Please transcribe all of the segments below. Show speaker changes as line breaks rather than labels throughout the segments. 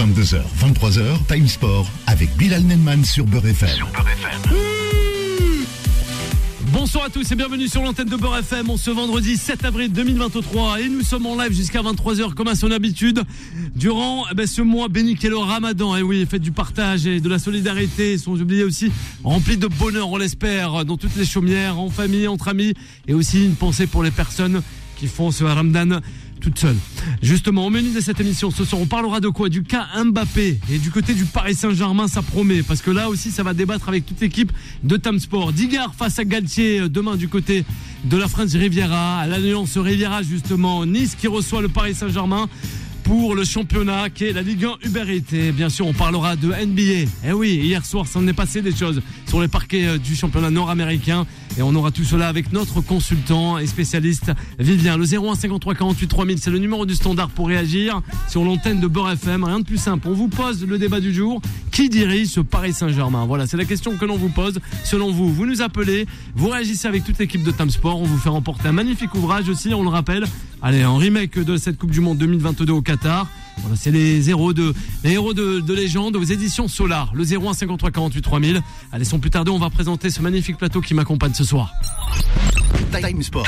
22h, 23h, Time Sport avec Bilal Nenman sur Beurre FM.
Bonsoir à tous et bienvenue sur l'antenne de Beurre FM. On ce vendredi 7 avril 2023 et nous sommes en live jusqu'à 23h comme à son habitude. Durant eh ben, ce mois béni qu'est le Ramadan, et oui, faites du partage et de la solidarité, sont oubliés aussi remplis de bonheur, on l'espère, dans toutes les chaumières, en famille, entre amis, et aussi une pensée pour les personnes qui font ce Ramadan toute seule. Justement, au menu de cette émission, ce soir, on parlera de quoi? Du cas Mbappé. Et du côté du Paris Saint-Germain, ça promet. Parce que là aussi, ça va débattre avec toute l'équipe de Tam Sport. Digard face à Galtier, euh, demain du côté de la France Riviera. À l'Alliance Riviera, justement. Nice qui reçoit le Paris Saint-Germain pour le championnat qui est la Ligue 1 Uber Eats. Et bien sûr, on parlera de NBA. Eh oui, hier soir, ça en est passé des choses sur les parquets euh, du championnat nord-américain. Et on aura tout cela avec notre consultant et spécialiste Vivien. Le 01 53 48 3000, c'est le numéro du standard pour réagir sur l'antenne de Beurre FM. Rien de plus simple. On vous pose le débat du jour. Qui dirige ce Paris Saint-Germain? Voilà, c'est la question que l'on vous pose. Selon vous, vous nous appelez, vous réagissez avec toute l'équipe de Tam Sport. On vous fait remporter un magnifique ouvrage aussi, on le rappelle. Allez, en remake de cette Coupe du Monde 2022 au Qatar. Voilà, c'est les héros de les héros de, de légende aux éditions Solar. Le 01 53 48 3000. Allez, sans plus tarder, on va présenter ce magnifique plateau qui m'accompagne ce soir.
Time Sport.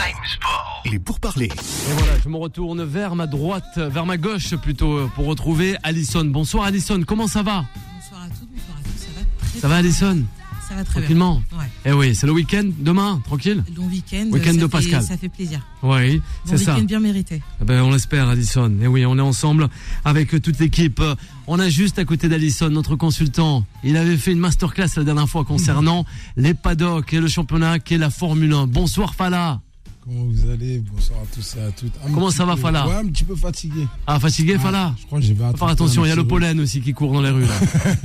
Il est pour parler.
Et voilà, je me retourne vers ma droite, vers ma gauche plutôt, pour retrouver Alison. Bonsoir Alison, comment ça va?
Bonsoir à toutes, bonsoir à tous, ça va très
Ça va Alison?
Ça va très
Tranquillement
bien. Ouais.
Eh oui, c'est le week-end demain, tranquille?
Long week-end.
Week-end
ça
de
fait-
Pascal.
Ça fait plaisir.
Oui,
Bon
c'est ça.
week-end bien mérité.
Eh Ben, on l'espère, Alison. Et oui, on est ensemble avec toute l'équipe. Euh, On a juste à côté d'Alison notre consultant. Il avait fait une masterclass la dernière fois concernant les paddocks et le championnat qui est la Formule 1. Bonsoir Fala.
Comment vous allez Bonsoir à tous et à toutes. Un
Comment ça va,
peu-
Fala
Ouais, un petit peu fatigué.
Ah, fatigué Fala
Je crois que j'ai
Faut Faire attention, il y a le pollen aussi qui court dans les rues. Là.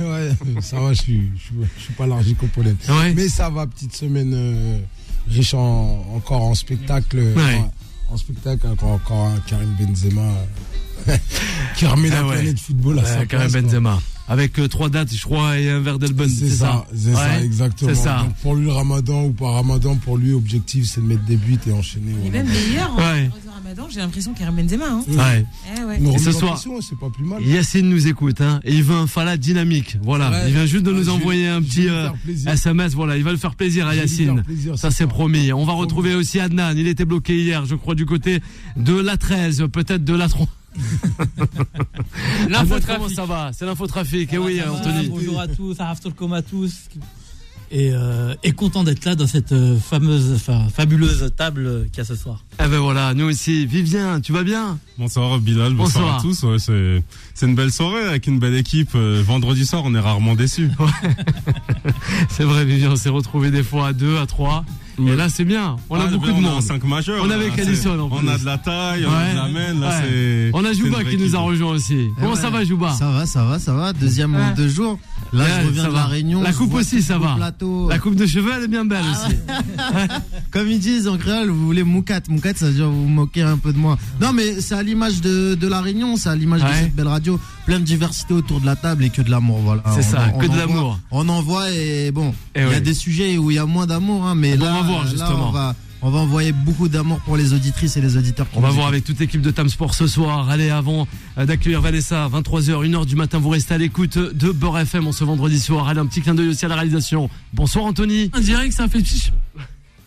ouais, ça va, je suis, je, suis, je suis pas allergique au pollen.
Ouais.
Mais ça va, petite semaine euh, riche en, encore en spectacle.
Ouais.
En, en spectacle, encore, encore un Karim Benzema qui remet
Ah
la
ouais.
planète football à sa
Karim
place, quoi.
Avec euh, trois dates, je crois, et un verre d'Elben.
C'est ça, c'est ça,
Ouais,
exactement.
C'est ça.
Donc pour lui, le ramadan ou pas ramadan, pour lui, objectif, c'est de mettre des buts et enchaîner.
Et
voilà.
même hier, en
Ouais.
de Ramadan, j'ai l'impression qu'il y a Benzema. Hein.
Ouais.
Eh
Et ce
en
soir-
pression, c'est pas plus mal.
Yacine nous écoute, hein, et il veut un Fala dynamique. Voilà.
Ouais.
Il vient juste de nous envoyer un petit
lui
euh. SMS. Voilà, il va le faire plaisir à Yacine.
plaisir
Ça
ce
c'est promis. On va retrouver aussi Adnan. Il était bloqué hier, je crois, du côté de la 13, peut-être de la 3. Adnan, comment
L'infotrafic.
ça va? C'est l'infotrafic. Eh oui, Anthony.
Bonjour à tous, à tous. Et, euh, et content d'être là dans cette euh, fameuse, enfin, fabuleuse table euh, qu'il y a ce soir.
Eh ben voilà, nous aussi. Vivien, tu vas bien?
Bonsoir Bilal, bonsoir,
Bonsoir.
à tous. Ouais, c'est, une belle soirée avec une belle équipe. Euh, vendredi soir, on est rarement déçus.
C'est vrai, Vivien, on s'est retrouvé des fois à 2, à 3. Et
Ouais.
là, c'est bien. On a beaucoup de monde.
en 5 majeurs.
On est
là,
avec
c'est-
Alisson, en
On a de la taille, on
Ouais.
a de la main. Là,
Ouais.
c'est,
On a Jouba qui nous a rejoint aussi. Comment
ouais.
ça va, Jouba?
Ça va, ça va, ça va. Deuxième
Ouais.
en deux jours. Là,
Ouais,
je reviens
ça
de
va.
la Réunion.
La coupe aussi, ça
le
va.
Plateau.
La coupe de cheveux, elle est bien belle
Ah
aussi.
Comme ils disent en créole, vous voulez moukat. Moukat, ça veut dire vous vous moquez un peu de moi. Non, mais c'est à l'image de, de la Réunion, c'est à l'image de cette belle radio. Plein de diversité autour de la table et que de l'amour, voilà.
C'est
On
ça,
en-
que
on
de
en
l'amour.
On en voit et bon,
Eh
il y a des sujets où il y a moins d'amour, hein, mais là,
on va voir,
là,
justement.
on va, on va envoyer beaucoup d'amour pour les auditrices et les auditeurs.
On va voir avec toute l'équipe de Tam Sport ce soir. Allez, avant euh, d'accueillir Vanessa, 23h, 1h du matin, vous restez à l'écoute de Beurre FM en ce vendredi soir. Allez, un petit clin d'œil aussi à la réalisation. Bonsoir Anthony. On dirait que ça fait chiche.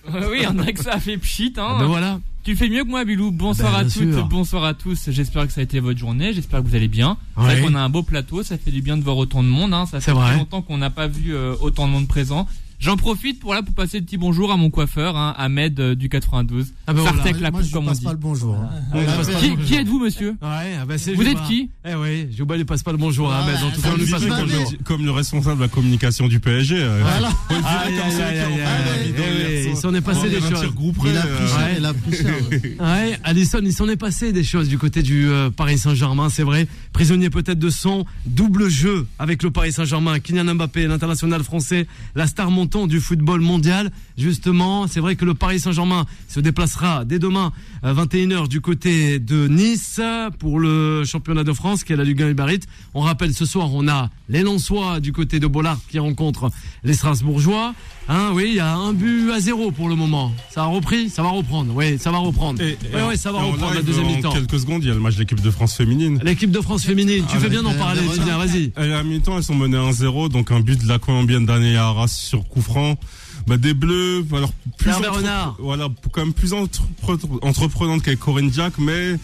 oui, on dirait que ça a fait pchit. Hein.
Ben voilà.
Tu fais mieux que moi, Bilou. Bonsoir
Ben,
à toutes,
sûr.
bonsoir à tous. J'espère que ça a été votre journée. J'espère que vous allez bien. C'est
Ouais.
vrai qu'on a un beau plateau. Ça fait du bien de voir autant de monde. Hein. Ça
C'est
fait longtemps qu'on n'a pas vu euh, autant de monde présent. J'en profite pour là pour passer le petit bonjour à mon coiffeur, hein, Ahmed euh, du 92.
Ah ben voilà.
Sartec la
Moi,
coupe
je
comme on
passe
dit.
pas le bonjour. hein.
Ouais,
La
je passe
paix.
pas
Qui,
le
qui êtes-vous, monsieur
Ouais, ah ben c'est
Vous
Jouba.
êtes qui
Eh oui, Jouba lui passe pas le bonjour à
Voilà,
Ahmed. En tout cas, on lui passe le bonjour.
Comme le responsable de la communication du PSG. euh,
Voilà.
faut le virer
Aïe,
comme
aïe,
celui
aïe,
qui est en
aïe,
train
aïe,
de
aïe,
hier
aïe,
soir.
il s'en est passé des choses.
Il a pris
euh,
cher, il a pris cher.
Ouais, Alison, il s'en est passé des choses du côté du euh, Paris Saint-Germain, c'est vrai. Prisonnier peut-être de son double jeu avec le Paris Saint-Germain. Kylian Mbappé, l'international français, la star mondiale du football mondial. Justement, c'est vrai que le Paris Saint-Germain se déplacera dès demain à 21h du côté de Nice pour le championnat de France qui est la Ligue 1 Uber Eats. On rappelle ce soir, on a les Lensois du côté de Bollard qui rencontrent les Strasbourgeois. Hein, oui, il y a un but à zéro pour le moment. Ça a repris, ça va reprendre. Oui, ça va reprendre.
Et-
Oui,
et
oui,
en-
ça va
en
reprendre la deuxième
en
mi-temps.
quelques secondes, il y a le match de l'équipe de France féminine.
L'équipe de France féminine, tu fais bien d'en parler, vas-y.
À la mi-temps, elles sont menées 1-0, donc un but de la Colombienne d'année à Arras sur coup franc. Bah, des bleus, alors plus entre- voilà, quand même plus entrepre- entreprenante qu'avec Corinne Diac, mais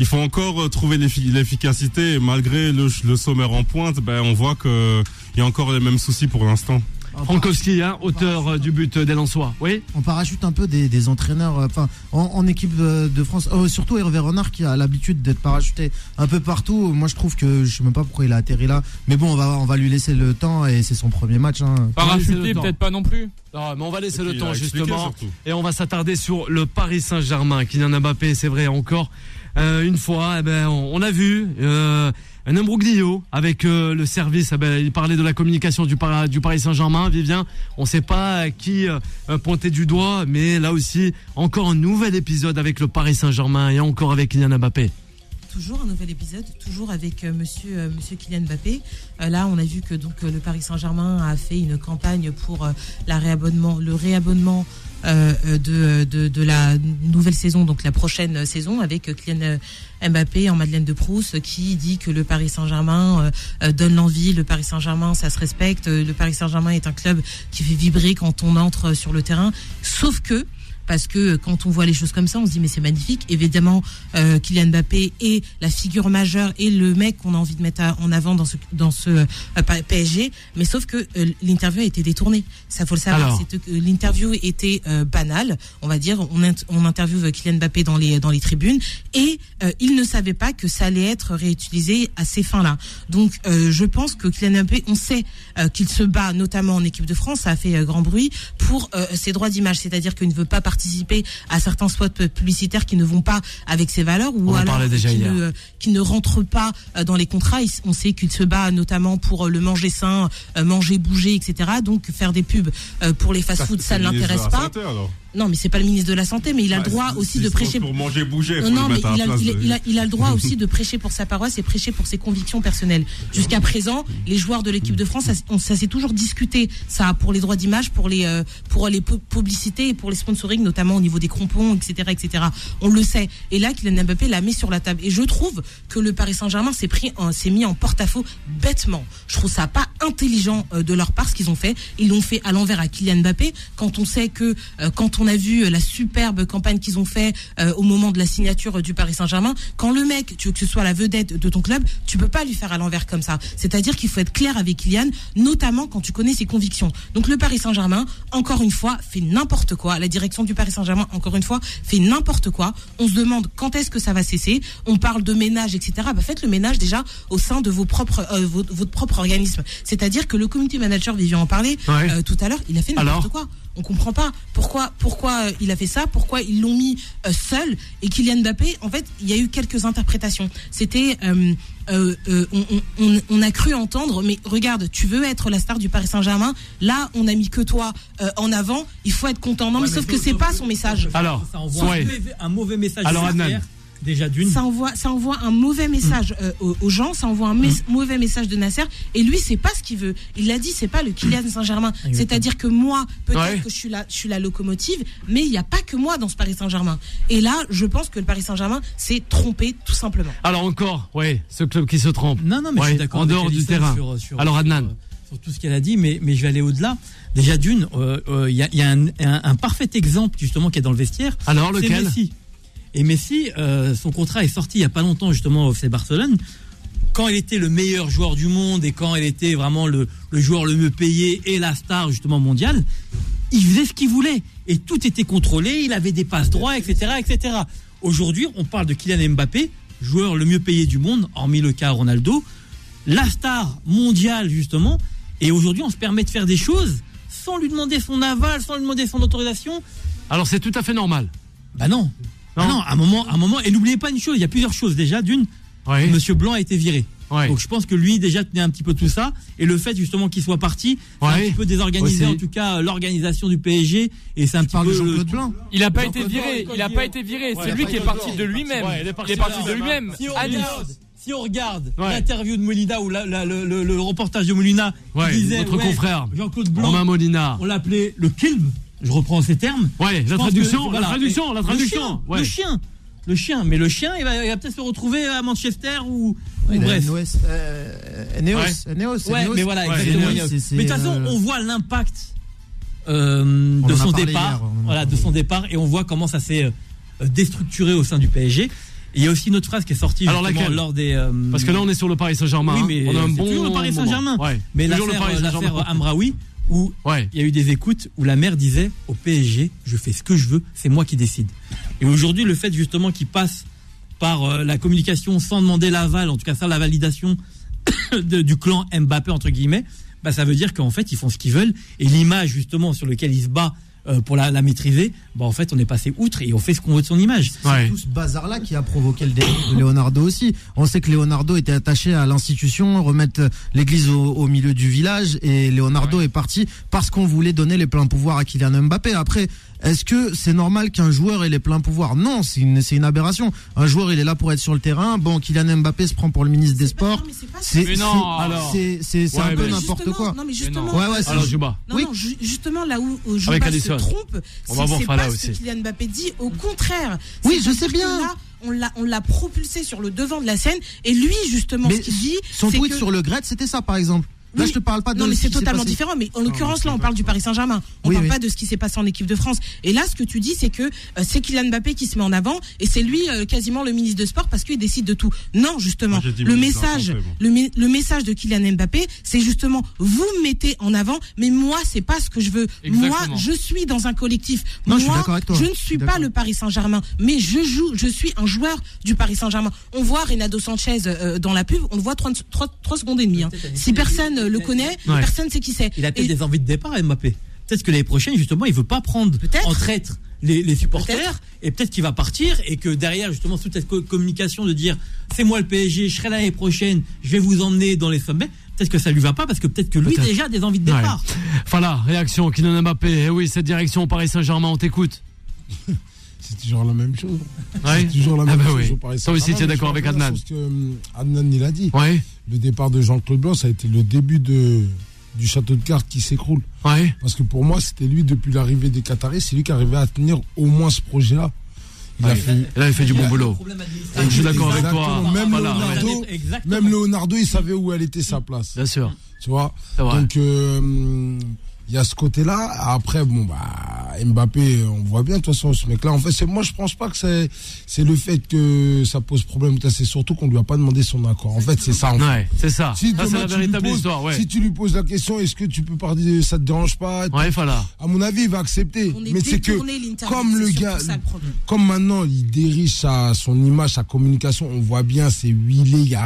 il faut encore euh, trouver l'effi- l'efficacité. Malgré le, le sommet en pointe, ben on voit que il y a encore les mêmes soucis pour l'instant.
Frankowski, hein, auteur euh, du but des Lensois. Oui
On parachute un peu des, des entraîneurs, euh, enfin en, en équipe de, France, Oh, surtout Hervé Renard qui a l'habitude d'être parachuté un peu partout. Moi je trouve que je sais même pas pourquoi il a atterri là, mais bon on va on va lui laisser le temps et c'est son premier match. Hein.
On va laisser le
Parachuté, peut-être pas non plus.
Non, mais on va laisser le temps justement.
surtout.
Et on va s'attarder sur le Paris Saint-Germain. Kylian Mbappé, c'est vrai encore euh, une fois. Eh ben, on, on a vu euh, un imbroglio avec euh, le service. Eh ben, il parlait de la communication du, Par- du Paris Saint-Germain. Vivien, on ne sait pas qui euh, pointer du doigt, mais là aussi encore un nouvel épisode avec le Paris Saint-Germain et encore avec Kylian Mbappé.
Toujours un nouvel épisode, toujours avec euh, monsieur, euh, Kylian Mbappé. Euh, là, on a vu que donc euh, le Paris Saint-Germain a fait une campagne pour euh, le réabonnement euh, euh, de, de, de la nouvelle saison, donc la prochaine saison, avec euh, Kylian euh, Mbappé en Madeleine de Proust, qui dit que le Paris Saint-Germain euh, euh, donne l'envie, le Paris Saint-Germain, ça se respecte, euh, le Paris Saint-Germain est un club qui fait vibrer quand on entre sur le terrain. Sauf que parce que quand on voit les choses comme ça, on se dit mais c'est magnifique. Évidemment, euh, Kylian Mbappé est la figure majeure et le mec qu'on a envie de mettre en avant dans ce dans ce euh, PSG. Mais sauf que euh, l'interview a été détournée. Ça faut le savoir. L'interview était euh, banale, on va dire. On, on interviewe Kylian Mbappé dans les dans les tribunes et euh, il ne savait pas que ça allait être réutilisé à ces fins-là. Donc euh, je pense que Kylian Mbappé, on sait euh, qu'il se bat notamment en équipe de France, ça a fait euh, grand bruit pour euh, ses droits d'image, c'est-à-dire qu'il ne veut pas participer à certains spots publicitaires qui ne vont pas avec ses valeurs ou
On
alors
déjà
qui, ne, qui ne rentrent pas euh, dans les contrats. On sait qu'il se bat notamment pour euh, le manger sain, euh, manger, bouger, etc. Donc faire des pubs pour les fast-foods, ça ne l'intéresse pas. Non, mais c'est pas le ministre de la santé, mais il a le
Bah,
droit aussi de prêcher
Pour manger, bouger,
non, mais il a, le droit aussi de prêcher pour sa paroisse et prêcher pour ses convictions personnelles. Jusqu'à présent, les joueurs de l'équipe de France, ça, s'est toujours discuté, ça, pour les droits d'image, pour les, euh, pour les pu- publicités et pour les sponsoring, notamment au niveau des crampons, etc., etc. On le sait. Et là, Kylian Mbappé l'a mis sur la table. Et je trouve que le Paris Saint-Germain s'est pris, s'est mis en porte-à-faux bêtement. Je trouve ça pas intelligent euh, de leur part ce qu'ils ont fait. Ils l'ont fait à l'envers à Kylian Mbappé quand on sait que euh, quand on a vu euh, la superbe campagne qu'ils ont fait euh, au moment de la signature euh, du Paris Saint-Germain, quand le mec, tu veux que ce soit la vedette de ton club, tu peux pas lui faire à l'envers comme ça. C'est-à-dire qu'il faut être clair avec Kylian, notamment quand tu connais ses convictions. Donc le Paris Saint-Germain, encore une fois, fait n'importe quoi. La direction du Paris Saint-Germain, encore une fois, fait n'importe quoi. On se demande quand est-ce que ça va cesser. On parle de ménage, etc. Bah, faites le ménage déjà au sein de vos propres, euh, votre, votre propre organisme. C'est-à-dire que le community manager, Vivian en parlait
Ouais.
euh, tout à l'heure, il a fait n'importe quoi. On comprend pas pourquoi pourquoi euh, il a fait ça, pourquoi ils l'ont mis euh, seul et Kylian Mbappé. En fait, il y a eu quelques interprétations. C'était euh, euh, euh, on, on- on- on a cru entendre, mais regarde, tu veux être la star du Paris Saint-Germain. Là, on a mis que toi euh, en avant. Il faut être content. Non, mais sauf que c'est pas son message.
Alors,
ça envoie
ouais.
un, mauvais, un mauvais message.
Alors, Adnan.
Déjà d'une.
Ça envoie, ça envoie un mauvais message euh, aux, aux gens, ça envoie un mes- mauvais message de Nasser. Et lui, c'est pas ce qu'il veut. Il l'a dit, c'est pas le Kylian Saint-Germain. C'est-à-dire que moi, peut-être
Ouais.
que je suis la, je suis la locomotive, mais il n'y a pas que moi dans ce Paris Saint-Germain. Et là, je pense que le Paris Saint-Germain s'est trompé, tout simplement.
Alors encore, oui, ce club qui se trompe.
Non, non, mais je suis d'accord.
en
avec
dehors du terrain.
Sur, sur-
Alors, Adnan.
euh, Sur, tout ce qu'elle a dit, mais, mais je vais aller au-delà. Déjà d'une, euh, euh, il y a, il y a un, un- un parfait exemple justement qui est dans le vestiaire.
Alors
C'est
lequel?
Messi. Et Messi, euh, son contrat est sorti il y a pas longtemps justement au FC Barcelone. Quand il était le meilleur joueur du monde et quand il était vraiment le, le joueur le mieux payé et la star justement mondiale, il faisait ce qu'il voulait et tout était contrôlé. Il avait des passes droits, etc., etc. Aujourd'hui, on parle de Kylian Mbappé, joueur le mieux payé du monde, hormis le cas Ronaldo, la star mondiale justement. Et aujourd'hui, on se permet de faire des choses sans lui demander son aval, sans lui demander son autorisation.
Alors c'est tout à fait normal.
Bah non.
Non.
Ah non, à un moment, à un moment, et n'oubliez pas une chose, il y a plusieurs choses déjà. D'une,
Oui.
Monsieur Blanc a été viré.
Ouais.
Donc je pense que lui déjà tenait un petit peu tout ça. Et le fait justement qu'il soit parti, c'est un
Ouais.
petit peu désorganisé en tout cas l'organisation du PSG. Et c'est un
Tu
petit peu
de
le-
Jean-Claude Blanc
Il a pas été viré, il a pas été viré,
Ouais,
c'est lui qui est parti de lui-même.
Ouais, il est parti de lui-même.
Si on regarde,
Ouais.
l'interview de Molina ou la- la- le, le- le reportage de Molina
Ouais,
qui disait
notre
ouais,
confrère.
Jean-Claude Blanc,
Romain Molina.
on l'appelait le kilm. Je reprends ces termes.
Ouais, la traduction,
que,
la traduction, la
le
traduction.
chien,
Ouais.
Le chien. Le chien. Mais le chien, il va, peut-être se retrouver à Manchester ou, ou
Il a
bref.
Eneos, euh,
Ouais.
Ouais,
Eneos.
mais voilà,
Ouais,
exactement.
Eneos, c'est- c'est,
mais de toute façon,
euh,
on voit l'impact euh, de son
parlé
départ.
hier,
voilà, de son départ, et on voit comment ça s'est euh, déstructuré au sein du PSG. Il y a aussi une autre phrase qui est sortie
Alors, laquelle?
lors des. euh,
Parce que là, on est sur le Paris Saint-Germain.
Oui, mais
on a un bon.
toujours le Paris Saint-Germain.
Ouais.
mais l'affaire
Paris
euh, l'affaire
Saint-Germain.
Amraoui, où
Ouais.
il y a eu des écoutes où la mère disait au PSG, je fais ce que je veux, c'est moi qui décide. Et aujourd'hui, le fait justement qu'il passe par euh, la communication sans demander l'aval, en tout cas ça, la validation de- du clan Mbappé entre guillemets, bah ça veut dire qu'en fait ils font ce qu'ils veulent et l'image justement sur laquelle il se bat euh, pour la, la maîtriser, bah en fait on est passé outre et on fait ce qu'on veut de son image.
C'est
Ouais.
tout ce bazar-là qui a provoqué le délire de Leonardo aussi. On sait que Leonardo était attaché à l'institution, remettre l'église au, au milieu du village, et Leonardo est parti parce qu'on voulait donner les pleins pouvoirs à Kylian Mbappé. Après, est-ce que c'est normal qu'un joueur ait les pleins pouvoirs? Non, c'est une, c'est une aberration. Un joueur, il est là pour être sur le terrain. Bon, Kylian Mbappé se prend pour le ministre des Sports.
Non, mais c'est pas ça.
C'est
Mais non,
c'est-
alors.
c'est- c'est- c'est
Ouais,
un peu n'importe quoi.
Non, mais
Mais
justement.
non.
Ouais, ouais, c'est
Alors,
ju-
Juba.
Non,
Oui.
non, justement là où, où Juba
Avec
se trompe,
On va
c'est pas ce
aussi.
que Kylian Mbappé dit. Au contraire.
Oui, je sais bien.
là, on l'a, on l'a propulsé sur le devant de la scène. Et lui, justement,
Mais
ce qu'il dit,
Son tweet
que-
sur le Gret, c'était ça, par exemple. Là,
Oui.
je te parle pas de
Non, mais
ce
c'est totalement différent. Mais en l'occurrence, là, on parle du Paris Saint-Germain. On
Oui,
parle
oui.
pas de ce qui s'est passé en équipe de France. Et là, ce que tu dis, c'est que euh, c'est Kylian Mbappé qui se met en avant et c'est lui euh, quasiment le ministre de sport parce qu'il décide de tout. Non, justement.
Moi,
Le message, le, message de Kylian Mbappé, c'est justement vous me mettez en avant, mais moi, c'est pas ce que je veux.
Exactement.
Moi, je suis dans un collectif.
Non, je suis
moi,
d'accord avec toi.
je ne suis pas le Paris Saint-Germain, mais je joue, je suis un joueur du Paris Saint-Germain. On voit Renato Sanchez euh, dans la pub, on le voit 3, secondes et demie. hein. Si personne le connaît,
Ouais.
personne sait qui c'est.
Il a peut-être
Et-
des envies de départ, Mbappé. Peut-être que l'année prochaine, justement, il veut pas prendre en traître les, les supporters
Peut-être.
et peut-être qu'il va partir et que derrière, justement, toute cette co- communication de dire c'est moi le PSG, je serai l'année prochaine, je vais vous emmener dans les sommets, peut-être que ça lui va pas parce que peut-être que lui
Peut-être.
déjà a des envies de départ.
Voilà, réaction, Kylian Mbappé. Eh oui, cette direction au Paris Saint-Germain, on t'écoute.
C'est toujours la même chose.
Ouais.
C'est toujours la
Ah
même
bah
chose.
oui.
au Paris
Toi aussi, tu es d'accord avec Adnan.
ce que euh, Adnan, il a dit.
Ouais,
Le départ de Jean-Claude Blanc, ça a été le début de, du château de cartes qui s'écroule.
ouais.
Parce que pour moi, c'était lui, depuis l'arrivée des Qataris, c'est lui qui arrivait à tenir au moins ce projet-là. Il a fait.
Il avait fait du bon boulot. Je suis d'accord avec toi.
Même
Voilà,
Leonardo,
Exactement.
même Leonardo, il savait où elle était sa place.
Bien sûr.
Tu vois
C'est vrai.
Donc, euh, il y a ce côté-là. Après, bon, bah, Mbappé, on voit bien, de toute façon, ce mec-là. En fait, c'est, moi, je pense pas que c'est, c'est le fait que ça pose problème. C'est surtout qu'on lui a pas demandé son accord. En fait, c'est ça. en fait.
Ouais, c'est ça.
Si
Ça,
demain,
la
tu lui
véritable
poses-
histoire, ouais.
Si tu lui poses la question, est-ce que tu peux parler, ça te dérange pas?
Ouais, voilà.
À mon avis, il va accepter.
On
Mais c'est que, comme le gars,
ça, le problème.
comme maintenant, il dirige sa, son image, sa communication, on voit bien, c'est huilé,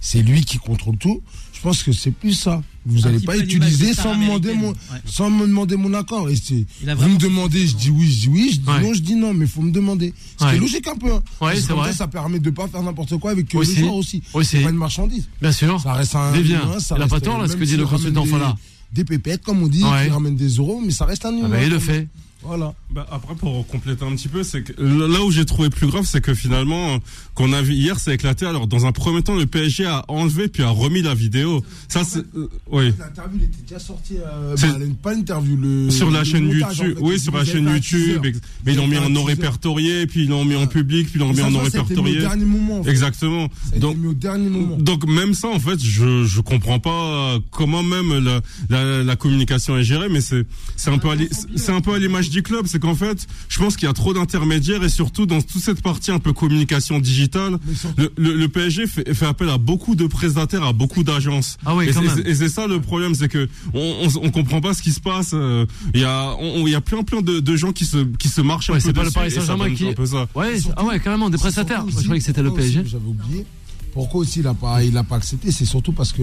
c'est lui qui contrôle tout. Je pense que c'est plus ça. Vous n'allez
petit
pas utiliser sans me demander mon.
Ouais.
sans me demander mon accord. Et c'est, vous me demandez, je dis oui, je dis oui, je dis
Ouais.
non, je dis non, mais il faut me demander. Ce qui
Ouais.
est logique un peu. hein.
Ouais,
Parce que
c'est
comme
vrai.
Ça, ça permet de pas faire n'importe quoi avec euh,
Aussi.
le joueur aussi.
Aussi.
C'est pas une marchandise.
Bien sûr.
Ça reste un.
Mais bien.
humain, ça
Il
reste-
pas tort, là, ce que dit le consultant
des-
Fala.
Des pépettes, comme on dit, qui ramène des euros, mais ça reste un humain.
Ah bah, il le fait.
Voilà.
Bah, après, pour compléter un petit peu, c'est que là où j'ai trouvé plus grave, c'est que finalement, euh, qu'on a vu hier, c'est éclaté. Alors, dans un premier temps, le PSG a enlevé puis a remis la vidéo. Ça, c'est, euh, oui.
L'interview, était déjà sorti. Euh, bah, pas l'interview, le.
Sur la
le
chaîne
montage,
YouTube,
en fait.
oui, sur la chaîne YouTube, ex- mais ils l'ont mis en non répertorié, puis ils l'ont mis en public, puis ils l'ont mis en non
mis au
répertorié.
dernier moment. en fait.
Exactement.
Ça a été
Donc,
mis au dernier moment.
donc même ça, en fait, je je comprends pas euh, comment même la, la, la communication est gérée, mais c'est un peu à l'i- c'est un peu à l'image du club, c'est qu'en fait, je pense qu'il y a trop d'intermédiaires et surtout dans toute cette partie un peu communication digitale, le, le, le PSG fait, fait appel à beaucoup de prestataires, à beaucoup d'agences.
Ah ouais,
et c'est- c'est ça le problème, c'est que on, on, on comprend pas ce qui se passe. euh, Il y a il y a plein plein de, de gens qui se qui se marchent
Ouais,
un
c'est
peu
pas le Paris Saint-Germain qui-
un peu ça.
Ouais,
surtout-
ah ouais, carrément, des
C'est
prestataires.
surtout
je croyais que c'était le PSG.
J'avais oublié. Pourquoi aussi il a pas, il a pas accepté C'est surtout parce que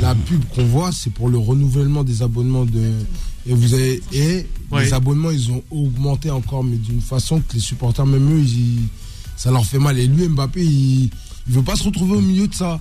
la pub qu'on voit, c'est pour le renouvellement des abonnements de. Et vous avez et
Ouais.
les abonnements, ils ont augmenté encore, mais d'une façon que les supporters, même eux, ils- ça leur fait mal. Et lui, Mbappé, il, il veut pas se retrouver au milieu de ça.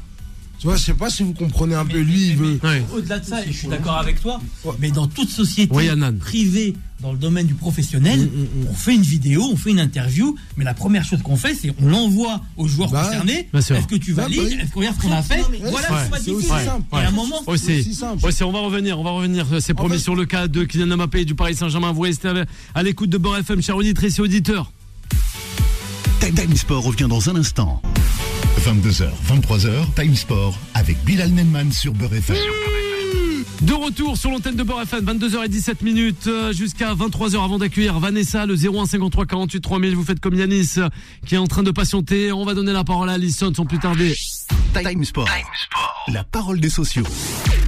Tu vois, je sais pas si vous comprenez un peu. Lui, il veut.
Ouais.
Au-delà de ça, et je suis d'accord avec toi, mais dans toute société privée, dans le domaine du professionnel,
Mm,
on fait une vidéo, on fait une interview, mais la première chose qu'on fait, c'est on l'envoie aux joueurs
Bah,
concernés. Est-ce que tu
Bah,
valides
bah,
Est-ce qu'on regarde ce qu'on a fait Voilà
Ouais,
ce qu'on va
c'est aussi simple.
Et à un moment,
Aussi,
aussi simple.
aussi, on va revenir, on va revenir. C'est promis
fait-
sur le cas de Kylian Mbappé du Paris Saint-Germain. Vous restez à l'écoute de Beurre FM, chers auditrices et auditeurs.
Time Time Sport revient dans un instant. 22h, 23h, Time Sport avec Bilal Nenman sur Beurre FM.
De retour sur l'antenne de Beurre FM, 22h17 minutes euh, jusqu'à 23h avant d'accueillir Vanessa, le 0153 48 3000. Vous faites comme Yanis euh, qui est en train de patienter. On va donner la parole à Alison sans plus tarder.
Time Sport. La parole des sociaux.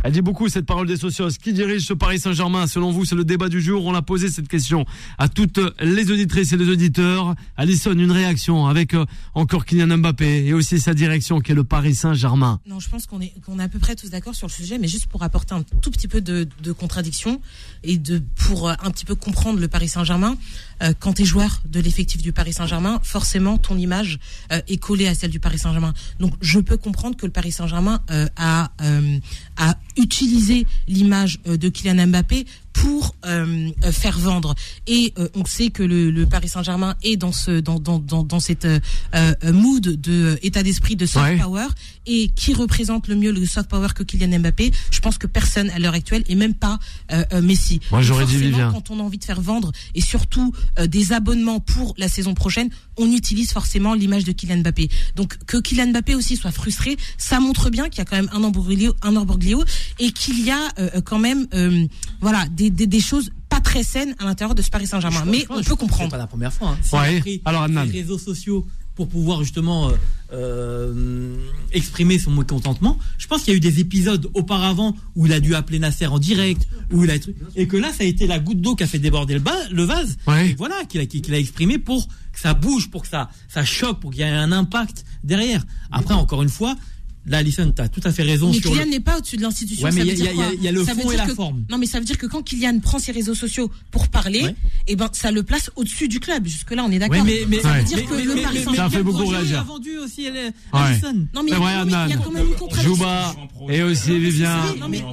Elle dit beaucoup cette parole des socios. Qui dirige ce Paris Saint-Germain? Selon vous, c'est le débat du jour. On a posé cette question à toutes les auditrices et les auditeurs. Alison, une réaction avec euh, encore Kylian Mbappé et aussi sa direction qui est le Paris Saint-Germain.
Non, je pense qu'on est, qu'on est à peu près tous d'accord sur le sujet, mais juste pour apporter un tout petit peu de, de contradiction et de pour euh, un petit peu comprendre le Paris Saint-Germain. euh, quand tu es joueur de l'effectif du Paris Saint-Germain, forcément ton image euh, est collée à celle du Paris Saint-Germain. Donc je peux comprendre que le Paris Saint-Germain euh, a euh, a utilisé l'image euh, de Kylian Mbappé pour euh, euh, faire vendre. Et euh, on sait que le, le Paris Saint-Germain est dans ce dans dans dans, dans cette euh, euh, mood de euh, état d'esprit de soft
Ouais.
power et qui représente le mieux le soft power que Kylian Mbappé. Je pense que personne à l'heure actuelle et même pas Messi.
Moi, j'aurais dit Vivien.
Quand on a envie de faire vendre et surtout euh, des abonnements pour la saison prochaine, on utilise forcément l'image de Kylian Mbappé. Donc que Kylian Mbappé aussi soit frustré, ça montre bien qu'il y a quand même un embroglio, un embroglio et qu'il y a euh, quand même euh, voilà des, des, des choses pas très saines à l'intérieur de ce Paris Saint-Germain. Mais on peut
C'est
comprendre.
pas la première fois. Hein.
Ouais.
pris
Alors,
les réseaux sociaux pour pouvoir justement euh, euh, exprimer son mécontentement. Je pense qu'il y a eu des épisodes auparavant où il a dû appeler Nasser en direct, où il a et que là ça a été la goutte d'eau qui a fait déborder le, bas, le vase.
Ouais.
Et voilà qu'il a, qu'il a exprimé pour que ça bouge, pour que ça ça choque, pour qu'il y ait un impact derrière. Après encore une fois, là Alison, tu as tout à fait raison
Mais
sur
Kylian
le-
n'est pas au-dessus de l'institution.
Ouais, mais
ça
il
veut
y a-
dire
il y a-
quoi
il y a le
Ça veut
fond et la
que-
forme.
Non, mais ça veut dire que quand Kylian prend ses réseaux sociaux pour parler,
Ouais.
eh ben, ça le place au-dessus du club. Jusque là, on est d'accord.
Ouais, mais, mais,
ça
Ouais.
veut dire
mais-
que
mais-
le Paris Saint-Germain.
Ça a fait beaucoup réagir.
a vendu aussi. Alisson
Non, mais, il y a quand même une contradiction.
Jouba et aussi Vivien.
Non, mais-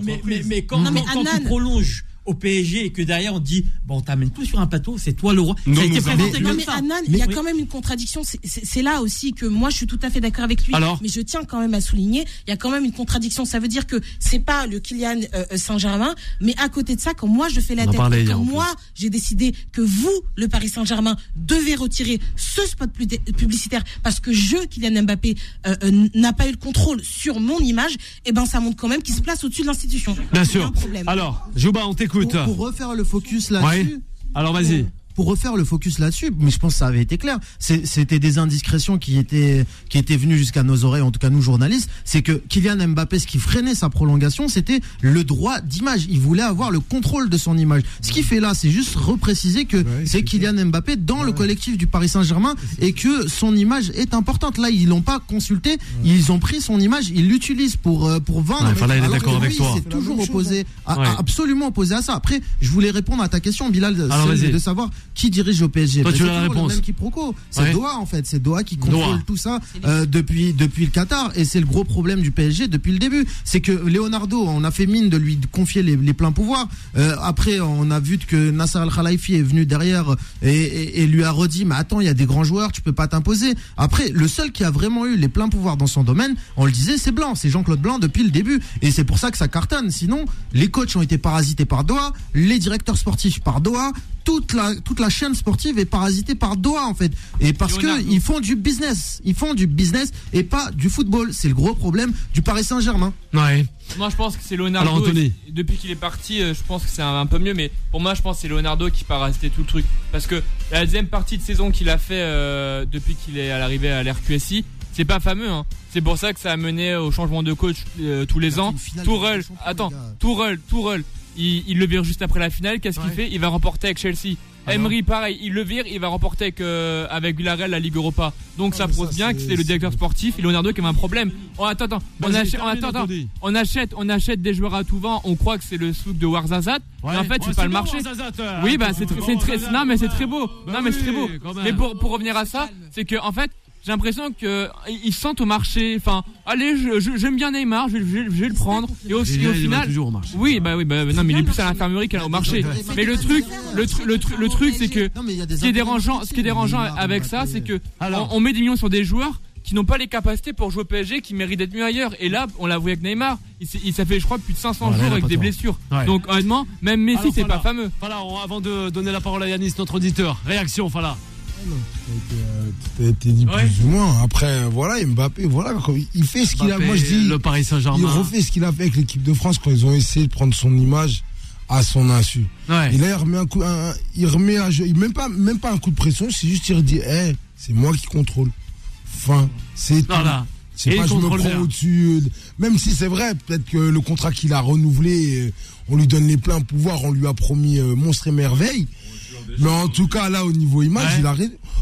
quand, tu prolonges au PSG et que derrière on dit bon on t'amène tout sur un plateau c'est toi le roi
Non,
ça a été
nous
présenté comme
mais
ça
Adnan, il y a quand même une contradiction. C'est- là aussi que moi je suis tout à fait d'accord avec lui.
Alors
mais je tiens quand même à souligner, il y a quand même une contradiction. Ça veut dire que c'est pas le Kylian euh, euh, Saint-Germain, mais à côté de ça, quand moi je fais la tête,
parlait en
moi j'ai décidé que vous, le Paris Saint-Germain, devez retirer ce spot plus- publicitaire parce que je, Kylian Mbappé, euh, euh, n'a pas eu le contrôle sur mon image. Et ben ça montre quand même qu'il se place au-dessus de l'institution.
Bien sûr.
problème.
Alors, Jouba, on t'écoute.
Pour, pour refaire le focus là-dessus.
Ouais. Alors vas-y.
Pour refaire le focus là-dessus, mais je pense que ça avait été clair. C'était des indiscrétions qui étaient qui étaient venues jusqu'à nos oreilles, en tout cas nous journalistes. C'est que Kylian Mbappé, ce qui freinait sa prolongation, c'était le droit d'image. Il voulait avoir le contrôle de son image. Ce qu'il fait là, c'est juste repréciser que c'est Kylian Mbappé dans le collectif du Paris Saint-Germain et que son image est importante. Là, ils l'ont pas consulté, ils ont pris son image, ils l'utilisent pour euh, pour vendre.
Ouais, enfin, là, il est d'accord avec toi.
il s'est toujours opposé, à-
Ouais.
à- absolument opposé à ça. Après, je voulais répondre à ta question, Bilal,
Alors,
de savoir qui dirige au PSG.
Toi,
Ben,
tu
c'est
as la réponse.
Le même quiproquo. C'est
Ouais.
Doha en fait, c'est Doha qui contrôle
Doha.
tout ça euh, depuis depuis le Qatar et c'est le gros problème du PSG depuis le début. C'est que Leonardo, on a fait mine de lui confier les, les pleins pouvoirs. Euh, après, on a vu que Nasser Al Khelaifi est venu derrière et, et- et lui a redit mais attends, il y a des grands joueurs, tu peux pas t'imposer. Après, le seul qui a vraiment eu les pleins pouvoirs dans son domaine, on le disait, c'est Blanc, c'est Jean-Claude Blanc depuis le début et c'est pour ça que ça cartonne. Sinon, les coachs ont été parasités par Doha, les directeurs sportifs par Doha, toute la toute la chaîne sportive est parasitée par Doha en fait et parce que ils font du business ils font du business et pas du football c'est le gros problème du Paris Saint-Germain
Ouais.
Moi, je pense que c'est Leonardo.
Alors, Anthony.
et depuis qu'il est parti, euh, je pense que c'est un, un peu mieux. Mais pour moi, je pense que c'est Leonardo qui parasitait tout le truc. Parce que la deuxième partie de saison qu'il a fait euh, depuis qu'il est à l'arrivée à l'RQSI, c'est pas fameux. Hein. C'est pour ça que ça a mené au changement de coach euh, tous les ans. Tourelle, attends, Tourelle, Tourelle, il, il le vire juste après la finale. Qu'est-ce qu'il fait? Il va remporter avec Chelsea. Emery, pareil, il le vire, il va remporter avec, euh, avec Villarreal la Ligue Europa. Donc ça
mais
prouve
ça,
bien que
c'est-
le directeur sportif et Leonardo qui avait un problème. Oh, attends, attends, on achète, on,
termine,
attends, attends.
Anthony.
on achète, on achète des joueurs à tout vent. On croit que c'est le souk de Warzazat, mais en fait c'est pas le marché. Oui, bah c'est très, c'est très, non mais c'est très beau. Non mais c'est très beau. Mais pour, pour revenir à ça, c'est que en fait, j'ai l'impression que ils se sentent au marché. Enfin, allez, j'aime bien Neymar, je, vais- je vais- je vais le prendre. Et au,
Et
au final,
toujours au marché.
oui, bah oui, bah non, mais il est plus à l'infirmerie qu'au marché. Mais le truc, le, tru- le, tru- le truc, c'est que ce qui est dérangeant, ce qui est dérangeant
Neymar,
avec ça, c'est que on, on met des millions sur des joueurs qui n'ont pas les capacités pour jouer au PSG, qui méritent d'être mieux ailleurs. Et là, on l'a vu avec Neymar. Il, s'est- il ça fait, je crois, plus de 500
Ouais, là, il
jours avec des blessures.
Ouais.
Donc honnêtement, même Messi, c'est
voilà.
pas fameux.
Voilà, avant de donner la parole à Yanis, notre auditeur. Réaction, voilà.
Tout a été dit
Ouais.
plus ou moins. Après, voilà, Mbappé, voilà, il- il fait ce qu'il a. Moi, je dis,
le Paris
il
Saint-Germain.
refait ce qu'il a fait avec l'équipe de France quand ils ont essayé de prendre son image à son insu.
Ouais.
Et là, il remet un coup, un- il remet un jeu, il- même pas, même pas un coup de pression, c'est juste il dit, eh, c'est moi qui contrôle. Fin, c'est tout.
Voilà.
C'est pas
il
je me prends au-dessus. euh, Même si c'est vrai, peut-être que le contrat qu'il a renouvelé, euh, on lui donne les pleins pouvoirs, on lui a promis euh, monstre et merveille. Mais en tout cas, là, au niveau image,
Ouais.
il a.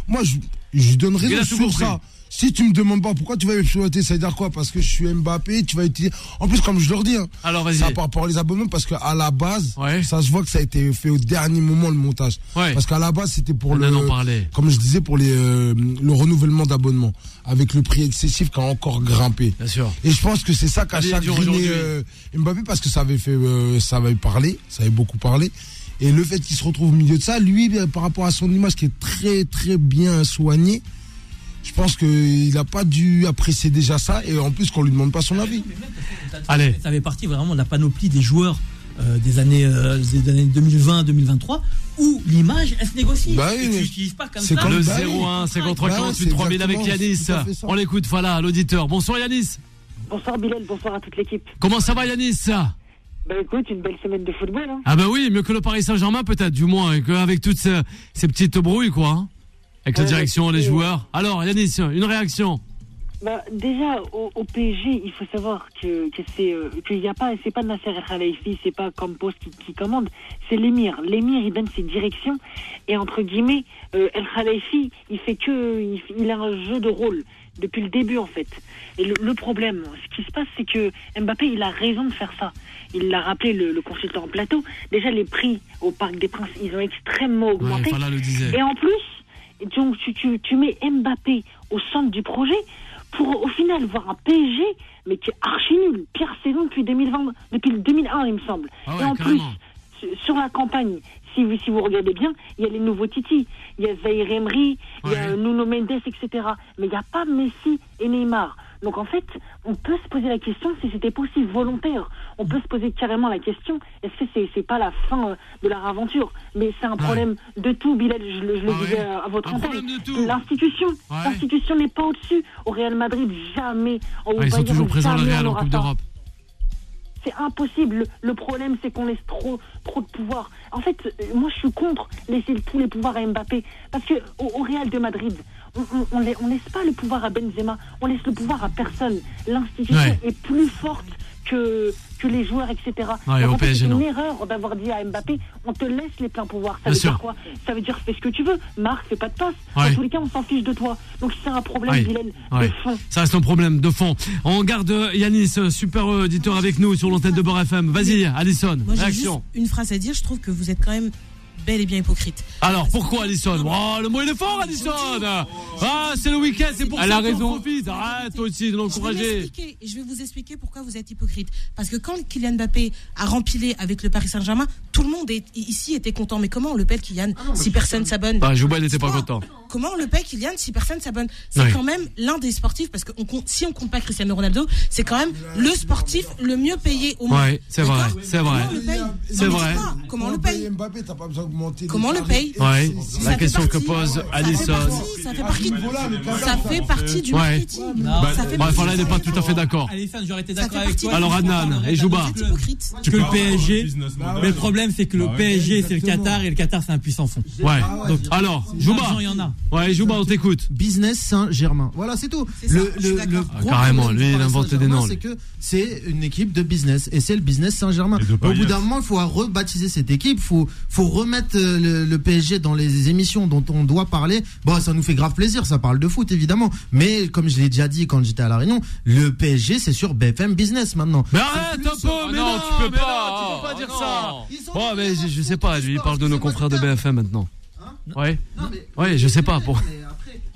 Moi, je, je donne raison sur
compris.
ça. Si tu me demandes pas pourquoi tu vas exploiter, ça veut dire quoi? Parce que je suis Mbappé, tu vas utiliser. En plus, comme je leur dis, hein,
Alors,
ça par rapport aux abonnements, parce qu'à la base,
Ouais.
ça se voit que ça a été fait au dernier moment le montage.
Ouais.
Parce qu'à la base, c'était pour
On
le. Comme je disais, pour les, euh, le renouvellement d'abonnement. Avec le prix excessif qui a encore grimpé.
Bien sûr.
Et je pense que c'est ça qu'a chagriné euh, Mbappé parce que ça avait fait, euh, ça avait parlé, ça avait beaucoup parlé. Et le fait qu'il se retrouve au milieu de ça, lui, euh, par rapport à son image qui est très très bien soignée, je pense qu'il n'a pas dû apprécier déjà ça. Et en plus qu'on lui demande pas son avis.
Allez.
Ça fait partie vraiment de la panoplie des joueurs euh, des années, euh, des années 2020-2023 où l'image, elle se négocie.
Bah oui,
Et tu
mais
l'utilises pas comme
c'est
ça.
comme-
Le
bah oui.
01, c'est contre
Bah ouais,
48
c'est
3000 avec Yanis. On l'écoute, voilà, l'auditeur. Bonsoir Yanis.
Bonsoir Bilal, bonsoir à toute l'équipe.
Comment ça va Yanis?
Bah écoute, une belle semaine de football. Hein.
Ah bah oui, mieux que le Paris Saint-Germain peut-être, du moins, et qu'avec toutes ces, ces petites brouilles, quoi. hein. Avec la
Ouais,
direction, les
c'est-
joueurs. Alors Yanis, une réaction?
Bah déjà au, au PSG, il faut savoir que, que c'est euh, qu'il y a pas, c'est pas Nasser El Khelaifi, c'est pas Campos qui, qui commande, c'est l'émir. L'émir il donne ses directions et entre guillemets, euh, El Khelaifi, il fait que, il, il a un jeu de rôle depuis le début en fait. Et le, le problème, ce qui se passe, c'est que Mbappé, il a raison de faire ça. Il l'a rappelé le, le consultant en plateau. Déjà les prix au Parc des Princes, ils ont extrêmement augmenté.
Fala le disait.
Et en plus, donc, tu, tu, tu mets Mbappé au centre du projet pour au final voir un PSG, mais qui est archi nul. Pire saison depuis 2020, depuis le 2001, il me semble.
Ah ouais,
Et en
carrément.
plus, sur- la campagne, si vous, si vous regardez bien, il y a les nouveaux Titi, il y a Zaire Emery, il y a Nuno Mendes, etc. Mais il n'y a pas Messi et Neymar. Donc en fait, on peut se poser la question si c'était pas aussi volontaire. On peut se poser carrément la question est-ce que c'est c'est pas la fin euh, de leur aventure Mais c'est un problème de tout, Bilal. Je, le- je le
Ah
disais
ouais.
à votre antenne. L'institution,
Ouais.
l'institution n'est pas au-dessus. Au Real Madrid, jamais. Au
Ah, ils sont toujours présents le Real
on
en Coupe d'Europe.
C'est impossible. Le, problème, c'est qu'on laisse trop, trop de pouvoir. En fait, euh, moi, je suis contre laisser tous les pouvoirs à Mbappé. Parce que au, au Real de Madrid, on, on laisse pas le pouvoir à Benzema. On laisse le pouvoir à personne. L'institution
Ouais.
est plus forte que, que les joueurs, etc.
Ouais,
en fait, c'est une erreur d'avoir dit à Mbappé, on te laisse les pleins pouvoirs.
Bien
Ça veut
sûr.
dire quoi? Ça veut dire fais ce que tu veux. Marc, fais pas de passe.
Ouais.
Dans tous les cas, on s'en fiche de toi. Donc c'est un problème,
Ouais.
Bilal,
Ouais.
de fond.
Ça reste un problème de fond. On garde euh, Yanis, euh, super auditeur avec nous sur l'antenne de Beurre FM. Vas-y, Alison,
Moi, juste une phrase à dire. Je trouve que vous êtes quand même bel et bien hypocrite.
Alors, pourquoi Alison Oh, le mot il est fort, Alison Ah, c'est le week-end, c'est pour
Elle
ça
a
qu'on
raison.
profite. Arrête toi aussi de
Je vais,
l'encourager.
m'expliquer, je vais vous expliquer pourquoi vous êtes hypocrite. Parce que quand Kylian Mbappé a rempilé avec le Paris Saint-Germain, tout le monde est, ici était content. Mais comment on le paie, Kylian, si personne s'abonne
Bah, Jouba, n'était pas content.
Comment on le paie, Kylian, si personne s'abonne C'est
Ouais.
quand même l'un des sportifs, parce que on compte- si on compte pas Cristiano Ronaldo, c'est quand même le sportif le mieux payé au monde.
Ouais, c'est vrai, c'est vrai.
Comment on le paye
C'est vrai.
Comment on le paye
Mbappé, t'as pas besoin d'augmenter.
Comment on le paye
Ouais, la
fait
question que
partie-
pose
Ça fait
Alison.
partie, ça fait partie,
Voilà,
ça fait partie du
Ouais.
marketing.
Non.
Ça fait
Bref,
partie-
là, il n'est pas tout à fait d'accord.
Alessandre, j'aurais été
Ça
d'accord
fait
avec
partie
toi.
Alors, Adnan et Jouba.
Que le PSG.
Bah
Mais le problème, c'est que le PSG, c'est le. Qatar et le Qatar, c'est un puissant fond.
Ouais. Donc, alors, Jouba.
A.
Ouais, Jouba, on t'écoute.
Business Saint-Germain. Voilà, c'est tout.
C'est ça,
Le, le, le
Ah, carrément, lui, il
Paris
inventait des noms,
C'est que c'est une équipe de business et c'est le business Saint-Germain. Au bout d'un moment, il faut rebaptiser cette équipe. Faut, faut remettre euh, le, le PSG dans les émissions dont on doit parler. Bon, ça nous fait grave plaisir. Ça parle de foot, évidemment. Mais comme je l'ai déjà dit quand j'étais à la Réunion, le PSG, c'est sur BFM Business maintenant.
Mais arrête un peu,
Oh
mais
non,
non,
tu peux
mais
pas.
non, tu peux pas
Oh
dire
non.
ça.
Dit
mais je, sais pas, lui, il parle de nos confrères de. BFM maintenant. Ouais. Ouais, je sais pas. Pour...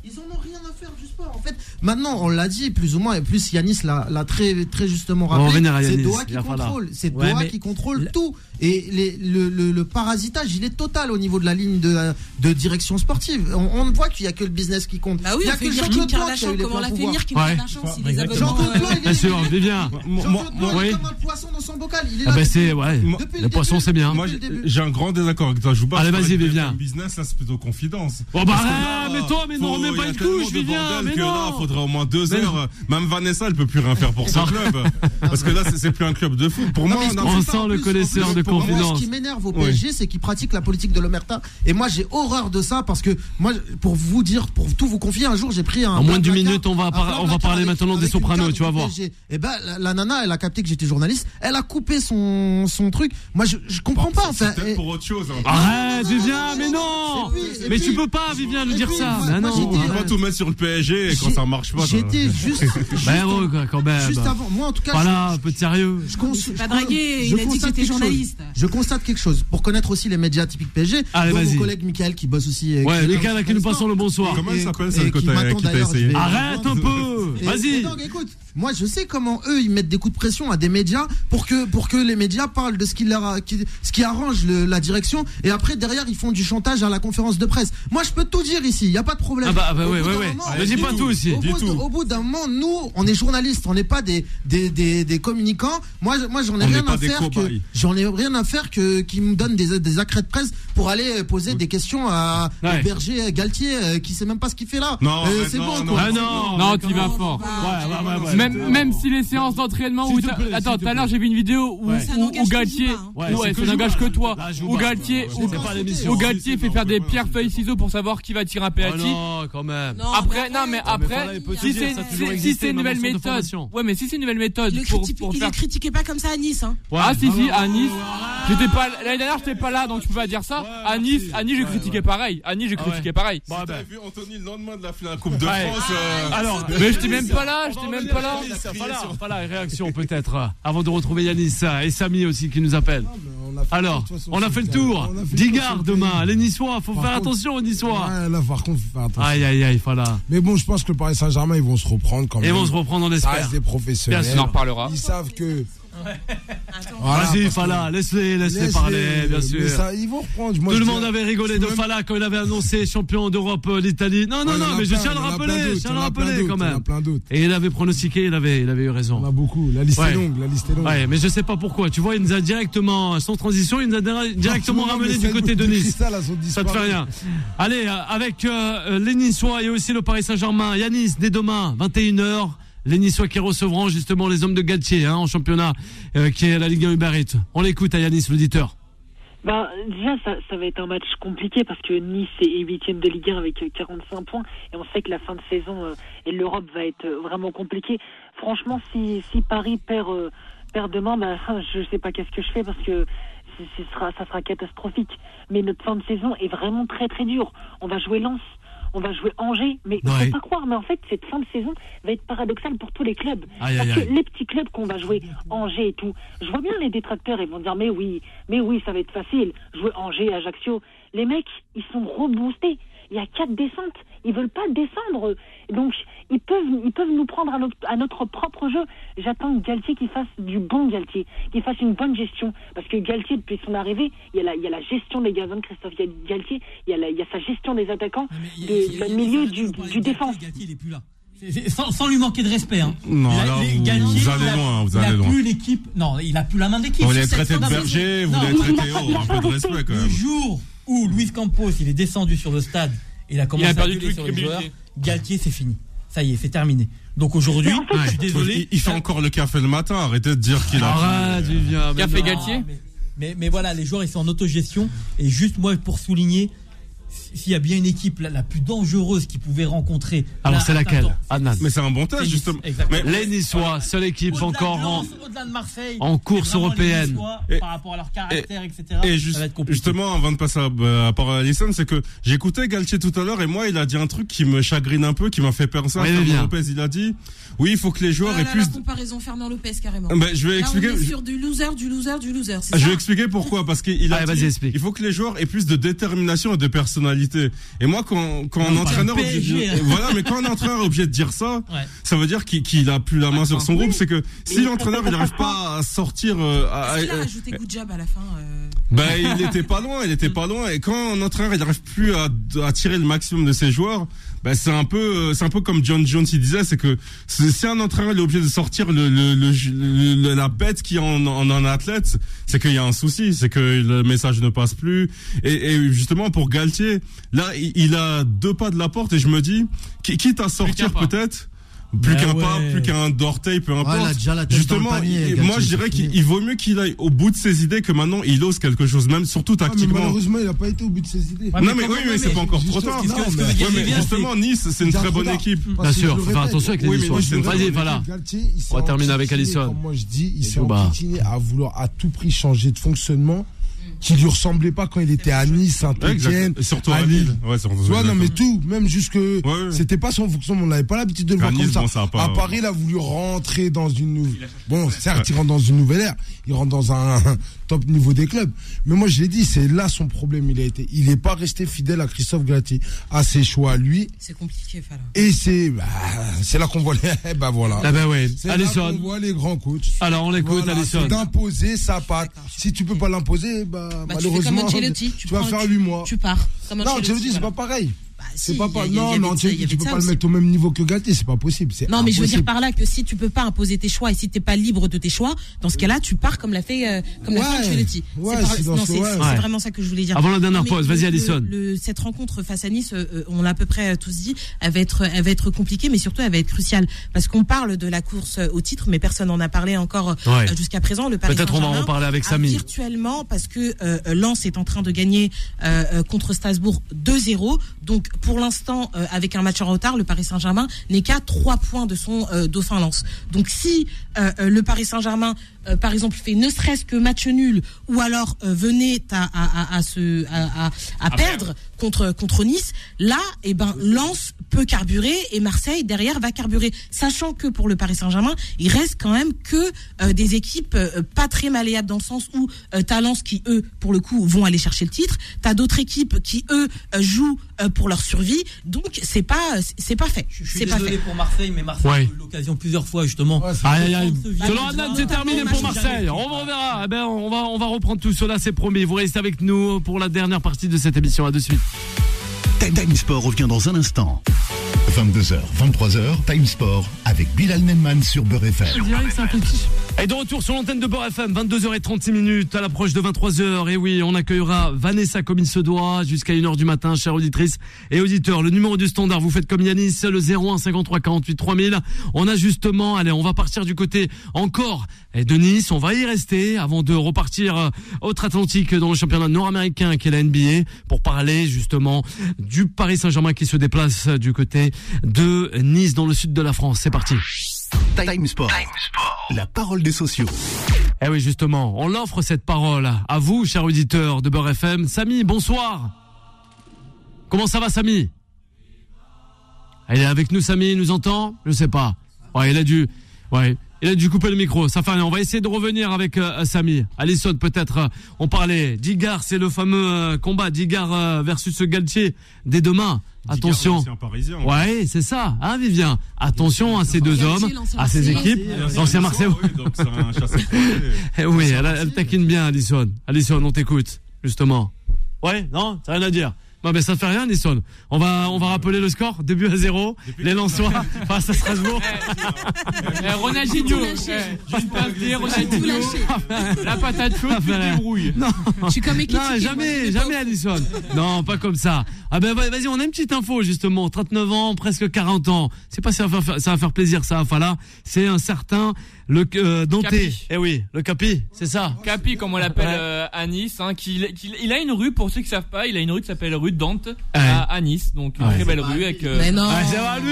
Ils en ont rien à faire du sport. Maintenant, on l'a dit plus ou moins, et plus Yanis l'a très, très justement rappelé. C'est Doha qui contrôle. C'est Doha qui contrôle tout. Et le, parasitage, il est total au niveau de la ligne de, direction sportive. On, ne voit qu'il n'y a que le business qui compte.
Bah oui,
il
n'y
a que Jean-Claude Blanc qui a eu les
Comment l'a fait venir Kim Kardashian
Jean-Claude Blanc, il est
sûr,
bien.
Jean-Claude Blanc comme poisson dans son bocal.
Ah bah le poisson, c'est bien.
J'ai un grand désaccord avec toi. Je vous parle.
Allez, vas-y, Vivien.
Business, c'est plutôt confidence.
Oh bah,
eh,
mais toi, mais non, même pas une couche, Vivien. Mais non.
Faudra au moins deux heures. Même Vanessa, elle ne peut plus rien faire pour son club. Parce que là, c'est plus un club de foot. Pour moi,
on sent le connaisseur de
moi, ce qui m'énerve au PSG, c'est qu'ils pratiquent la politique de l'omerta. Et moi, j'ai horreur de ça parce que moi, pour vous dire, pour tout vous confier, un jour, j'ai pris un.
En moins de
10
minutes, on va, on va parler maintenant des Sopranos, tu vas voir.
Et eh ben, la, nana, elle a capté que j'étais journaliste. Elle a coupé son, son truc. Moi, je, comprends pas.
C'est peut-être pour autre chose. Hein.
Arrête, Vivien, mais non Mais tu peux pas, Vivien,
lui
dire ça.
Moi,
non,
on va tout mettre sur le PSG quand ça marche pas.
J'étais juste.
Bah, héros, ben quand même.
Juste avant. Moi, en tout cas.
Voilà, un peu de sérieux.
Je
Pas dragué, il a dit que
j'étais
journaliste
je constate quelque chose. Pour connaître aussi les médias typiques PSG, mon collègue Michael qui bosse aussi. Euh,
ouais, Michael à qui nous passons le bonsoir.
Comment
Arrête un peu Vas-y
moi, je sais comment eux ils mettent des coups de pression à des médias pour que pour que les médias parlent de ce qui leur ce qui arrange la direction et après derrière ils font du chantage à la conférence de presse. Moi, je peux tout dire ici, il y a pas de problème.
Ah bah,
oui,
oui,
oui.
Ne dis pas
tout
aussi.
Au, bout, au bout d'un moment, nous, on est journalistes, on n'est pas des des, des des, communicants. Moi, moi, j'en ai, rien à faire que j'en ai rien à faire que qui me donnent des des accrets de presse pour aller poser des questions à. Berger Galtier euh, qui sait même pas ce qu'il fait là.
Non,
euh, c'est bon.
Non,
quoi.
Non,
non,
ah
tu vas fort. Même, même si les séances d'entraînement. Attends, tout à l'heure j'ai vu une vidéo où, où, Galtier.
Ouais,
ça n'engage
hein.
que toi. Où Galtier, où Galtier fait faire des pierres feuilles ciseaux pour savoir qui va tirer un penalty.
Non, quand même.
Après, non, mais après, si c'est une nouvelle méthode. Ouais, mais si c'est une nouvelle méthode.
Il les critiquait pas comme ça à Nice. Hein.
Ah si si, à Nice. J'étais pas l'année dernière, j'étais pas là, donc tu peux pas dire ça. À Nice, à Nice, j'ai critiqué pareil. À Nice, j'ai critiqué pareil.
Vu Anthony le lendemain de la Coupe de France. Euh,
Alors,
mais j'étais même pas là, j'étais même pas là
alors voilà, voilà, réaction peut-être euh, avant de retrouver Yanis euh, et Samy aussi qui nous appelle.
Ah,
alors, on a fait le tour. Digard demain, les Niçois, faut faire attention aux Niçois.
là, par contre, faut faire attention.
Aïe, aïe, aïe, voilà.
Mais bon, je pense que le Paris Saint-Germain, ils vont se reprendre quand même.
Ils vont se reprendre, on espère.
des professionnels.
Bien sûr,
on en parlera.
Ils savent que
Vas-y, Fala, laisse-les parler, bien sûr.
Ils vont reprendre.
Tout le monde avait rigolé de
même...
Fala quand il avait annoncé champion d'Europe euh, l'Italie. Non, non, non, mais je tiens à le rappeler, je tiens à le rappeler quand même.
Plein
Et il avait pronostiqué, il avait, il avait eu raison.
On a beaucoup, la liste est longue, la liste est longue.
Ouais, mais je sais pas pourquoi. Tu vois, il nous a directement, sans transition, il nous a directement
non,
ramené du côté de Nice. Ça te fait rien. Allez, euh, avec euh, les Niçois et aussi le Paris Saint-Germain, Yanis, dès demain, 21h les Niçois qui recevront justement les hommes de Galtier hein, en championnat, euh, qui est la Ligue 1 Uber On l'écoute à Yanis, l'auditeur.
Ben, déjà, ça, va être un match compliqué parce que Nice est 8 de Ligue 1 avec euh, 45 points et on sait que la fin de saison euh, et l'Europe va être vraiment compliquée. Franchement, si, si Paris perd, euh, demain, ben, je sais pas qu'est-ce que je fais parce que ça sera catastrophique. Mais notre fin de saison est vraiment très très dure. On va jouer Lens, on va jouer Angers. Mais faut pas croire, mais en fait, cette fin de saison va être paradoxale pour tous les clubs. Parce que les petits clubs qu'on va jouer, Angers et tout, je vois bien les détracteurs, ils vont dire, mais oui, mais oui, ça va être facile, jouer Angers, Ajaccio. Les mecs, ils sont reboostés il y a quatre descentes. Ils veulent pas descendre. Donc, ils peuvent, ils peuvent nous prendre à notre, propre jeu. J'attends Galtier qui fasse du bon Galtier, qui fasse une bonne gestion. Parce que Galtier, depuis son arrivée, il y a la, gestion des gazons de Christophe Galtier, il y a, il y a sa gestion des attaquants, ah, du milieu, du, défense.
Galtier, il est plus là. Sans, lui manquer de respect. Hein.
Non, la,
alors,
vous,
Galtier,
vous allez loin. Vous
il
allez a
plus l'équipe. Non, il a plus la main d'équipe.
Vous
l'avez
traité de berger, vous
l'avez traité
haut. Un peu de
respect
quand même.
Le jour où Luis Campos, il est descendu sur le stade, et il a commencé
il a
à
perdu
sur les joueurs. Galtier, c'est fini. Ça y est, c'est terminé. Donc aujourd'hui, je suis désolé.
Il, fait encore le café le matin. Arrêtez de dire qu'il a.
Arrête,
Julien.
Café
Galtier.
Mais, mais, mais, voilà, les joueurs, ils sont en autogestion. Et juste moi, pour souligner, s'il y a bien une équipe la, plus dangereuse qu'ils pouvait rencontrer.
Ah
Alors
c'est laquelle Annan.
Mais c'est un bon test justement. Mais
les Niçois, seule équipe encore en, course européenne.
Et,
par rapport à leur caractère, etc.
Et juste, ça
va être
justement, avant de passer à, euh, à part à Alisson, c'est que j'écoutais Galtier tout à l'heure et moi il a dit un truc qui me chagrine un peu, qui m'a fait penser à Lopez. Il a dit oui, il faut que les joueurs
ah,
aient
là,
plus.
La comparaison Fernand Lopez carrément.
Ah, ben, je vais
là,
expliquer.
On est sur du loser, du loser, du loser. Ah,
je vais expliquer pourquoi parce qu'il
ah,
Il faut que les joueurs aient plus de détermination et de personnalité. Et moi, quand quand un entraîneur voilà, mais quand un entraîneur est obligé de dire ça, ça veut dire qu'il qu a plus la main sur son groupe. C'est que si l'entraîneur n'arrive pas à sortir. Euh,
il a
euh,
rajouté good job à la fin. Euh...
Bah, il n'était pas loin, il était pas loin. Et quand un entraîneur n'arrive plus à, tirer le maximum de ses joueurs, bah, c'est un peu euh, c'est un peu comme John Jones disait, c'est que si un entraîneur il est obligé de sortir le, le, le- la bête qui en, en un athlète, c'est qu'il y a un souci, c'est que le message ne passe plus. Et, et justement pour Galtier, là il, il a deux pas de la porte et je me dis, qui- quitte à sortir peut-être. Plus
Ben
qu'un
ouais.
pas, plus qu'un d'orteil, peu importe.
a déjà la tête
Justement,
dans le panier,
il-
Galtier,
moi je dirais qu'il il vaut mieux qu'il aille au bout de ses idées que maintenant il ose quelque chose, même surtout
Ah, mais
tactiquement.
malheureusement, il a pas été au bout de ses idées.
Ouais,
non
mais
oui, mais
ouais,
c'est pas encore trop tard. Ouais, justement, Nice, c'est une très bonne
tard.
équipe.
Bien sûr, faut faire attention avec
je sais
Vas-y, voilà. On va terminer avec Alisson.
Moi je dis, il s'est
Jouba.
enquiquiné à vouloir à tout prix changer de fonctionnement qui lui ressemblait pas quand il était à Nice,
Ouais,
Saint-Etienne.
exact. Surtout
à
Lille. Ouais, surtout-
Tu vois, non, mais tout, même jusque,
ouais.
c'était pas son fonctionnement, on n'avait pas l'habitude de le voir comme ça.
bon, ça a pas-
à Paris, il a voulu rentrer dans une nouvelle, bon, certes, il rentre dans une nouvelle ère, il rentre dans un top niveau des clubs. Mais moi, je l'ai dit, c'est là son problème, il a été, il n'est pas resté fidèle à Christophe Galtier, à ses choix, lui,
C'est compliqué, Fala.
et c'est, bah, c'est là qu'on voit les, ben voilà.
Ah ben ouais.
Là voit les grands coachs.
Alors on l'écoute,
Voilà, d'imposer sa patte. Si tu peux pas l'imposer, bah,
Bah, tu fais comme
malheureusement,
tu,
tu vas faire
tu-
8 mois.
Tu pars. Comme
Non, Ancelotti, c'est
voilà.
pas pareil.
Bah,
C'est pas
y a-
Non,
y
tu tu peux pas le mettre au même niveau que Galtier, c'est pas possible.
Non, mais je veux dire par là que si tu peux pas imposer tes choix et si t'es pas libre de tes choix, dans ce cas-là, tu pars comme l'a fait, euh, comme l'a
Ouais.
fait Ancelotti.
Ouais,
c'est
ouais.
vraiment ça que je voulais dire.
Avant la dernière
Mais
pause, vas-y
le- le- cette rencontre face à Nice, euh, euh, on l'a à peu près euh, tous dit, elle va être, elle va être compliquée, mais surtout elle va être cruciale parce qu'on parle de la course au titre, mais personne n'en a parlé encore jusqu'à présent. Le
Peut-être on va en parler avec Samy.
Virtuellement, parce que euh, Lens est en train de gagner contre Strasbourg 2-0. Donc pour l'instant, euh, avec un match en retard, le Paris Saint-Germain n'est qu'à 3 points de son euh, dauphin Lens. Donc si euh, le Paris Saint-Germain, euh, par exemple, fait ne serait-ce que match nul, ou alors euh, venait à, à, à, à se à perdre contre contre Nice, là, eh ben Lens peut carburer et Marseille derrière va carburer, sachant que pour le Paris Saint-Germain, il reste quand même que euh, des équipes euh, pas très malléables dans le sens où euh, t'as Lens qui eux pour le coup vont aller chercher le titre, t'as d'autres équipes qui eux euh, jouent euh, pour leur survie, donc c'est pas c'est pas fait,
Je suis
c'est pas
désolé
fait.
pour Marseille, mais Marseille
Ouais.
a eu l'occasion plusieurs fois justement.
Ouais, c'est-
Aïe aïe aïe.
Se vient-
Selon Adnan, c'est terminé pour Marseille. On va- on verra. Eh ben, on va, on va reprendre tout cela, c'est promis. Vous restez avec nous pour la dernière partie de cette émission. À de suite.
Time Time Sport revient dans un instant. 22h, 23h, Time Sport avec Bilal Nenman sur Beurre FM.
Et de retour sur l'antenne de Beurre FM, 22h36 minutes à l'approche de 23h. Et oui, on accueillera Vanessa comme il se doit jusqu'à 1h du matin, chère auditrice et auditeurs. Le numéro du standard, vous faites comme Yanis, le 01 53 48 3000. On a justement, allez, on va partir du côté encore et de Nice. On va y rester avant de repartir euh, outre-Atlantique dans le championnat nord-américain qui est la NBA pour parler justement du Paris Saint-Germain qui se déplace du côté de Nice dans le sud de la France. C'est parti.
Time Sport. La parole des sociaux.
Eh oui, justement, on l'offre cette parole à vous, chers auditeurs de Beurre FM. Samy, bonsoir. Comment ça va, Samy? Il est avec nous, Samy, il nous entend? Je sais pas. Ouais, il a dû, ouais, il a dû couper le micro. Ça fait rien. On va essayer de revenir avec euh, Samy. Alison, peut-être. euh, on parlait. Digar, c'est le fameux euh, combat. Digar euh, versus Galtier dès demain. Attention.
C'est un Parisien.
Ouais, c'est ça, hein, Vivien? Attention à ces deux
Galtier,
hommes, à ces
Marseillais.
équipes. L'ancien Marseille.
Oui, donc c'est un chasseur
Eh oui, elle, elle taquine bien, Alison. Alison, on t'écoute, justement. Ouais, non, t'as rien à dire. Non, mais ça fait rien, Alison. On va, on va rappeler le score. Début à zéro. Les Lensois face à Strasbourg.
Eh, Ronaldinho, eh, la patate chaude, tu te débrouilles.
Non,
Je suis comme Ekitike,
non, jamais, jamais, Alison. Non, pas comme ça. Ah ben vas-y, on a une petite info justement. 39 ans, presque 40 ans. C'est pas si ça va faire, ça va faire plaisir ça, Fala. C'est un certain le euh, Dante.
Capi.
Eh oui, le Capi, c'est ça.
Capi, comme on l'appelle
Ouais.
euh, à Nice, hein, qu'il- qu'il- il a une rue, pour ceux qui savent pas, il a une rue qui s'appelle rue Dante
Ouais.
à, à Nice, donc une
Ouais.
très belle rue avec... euh,
Mais non.
Ah, c'est pas lui,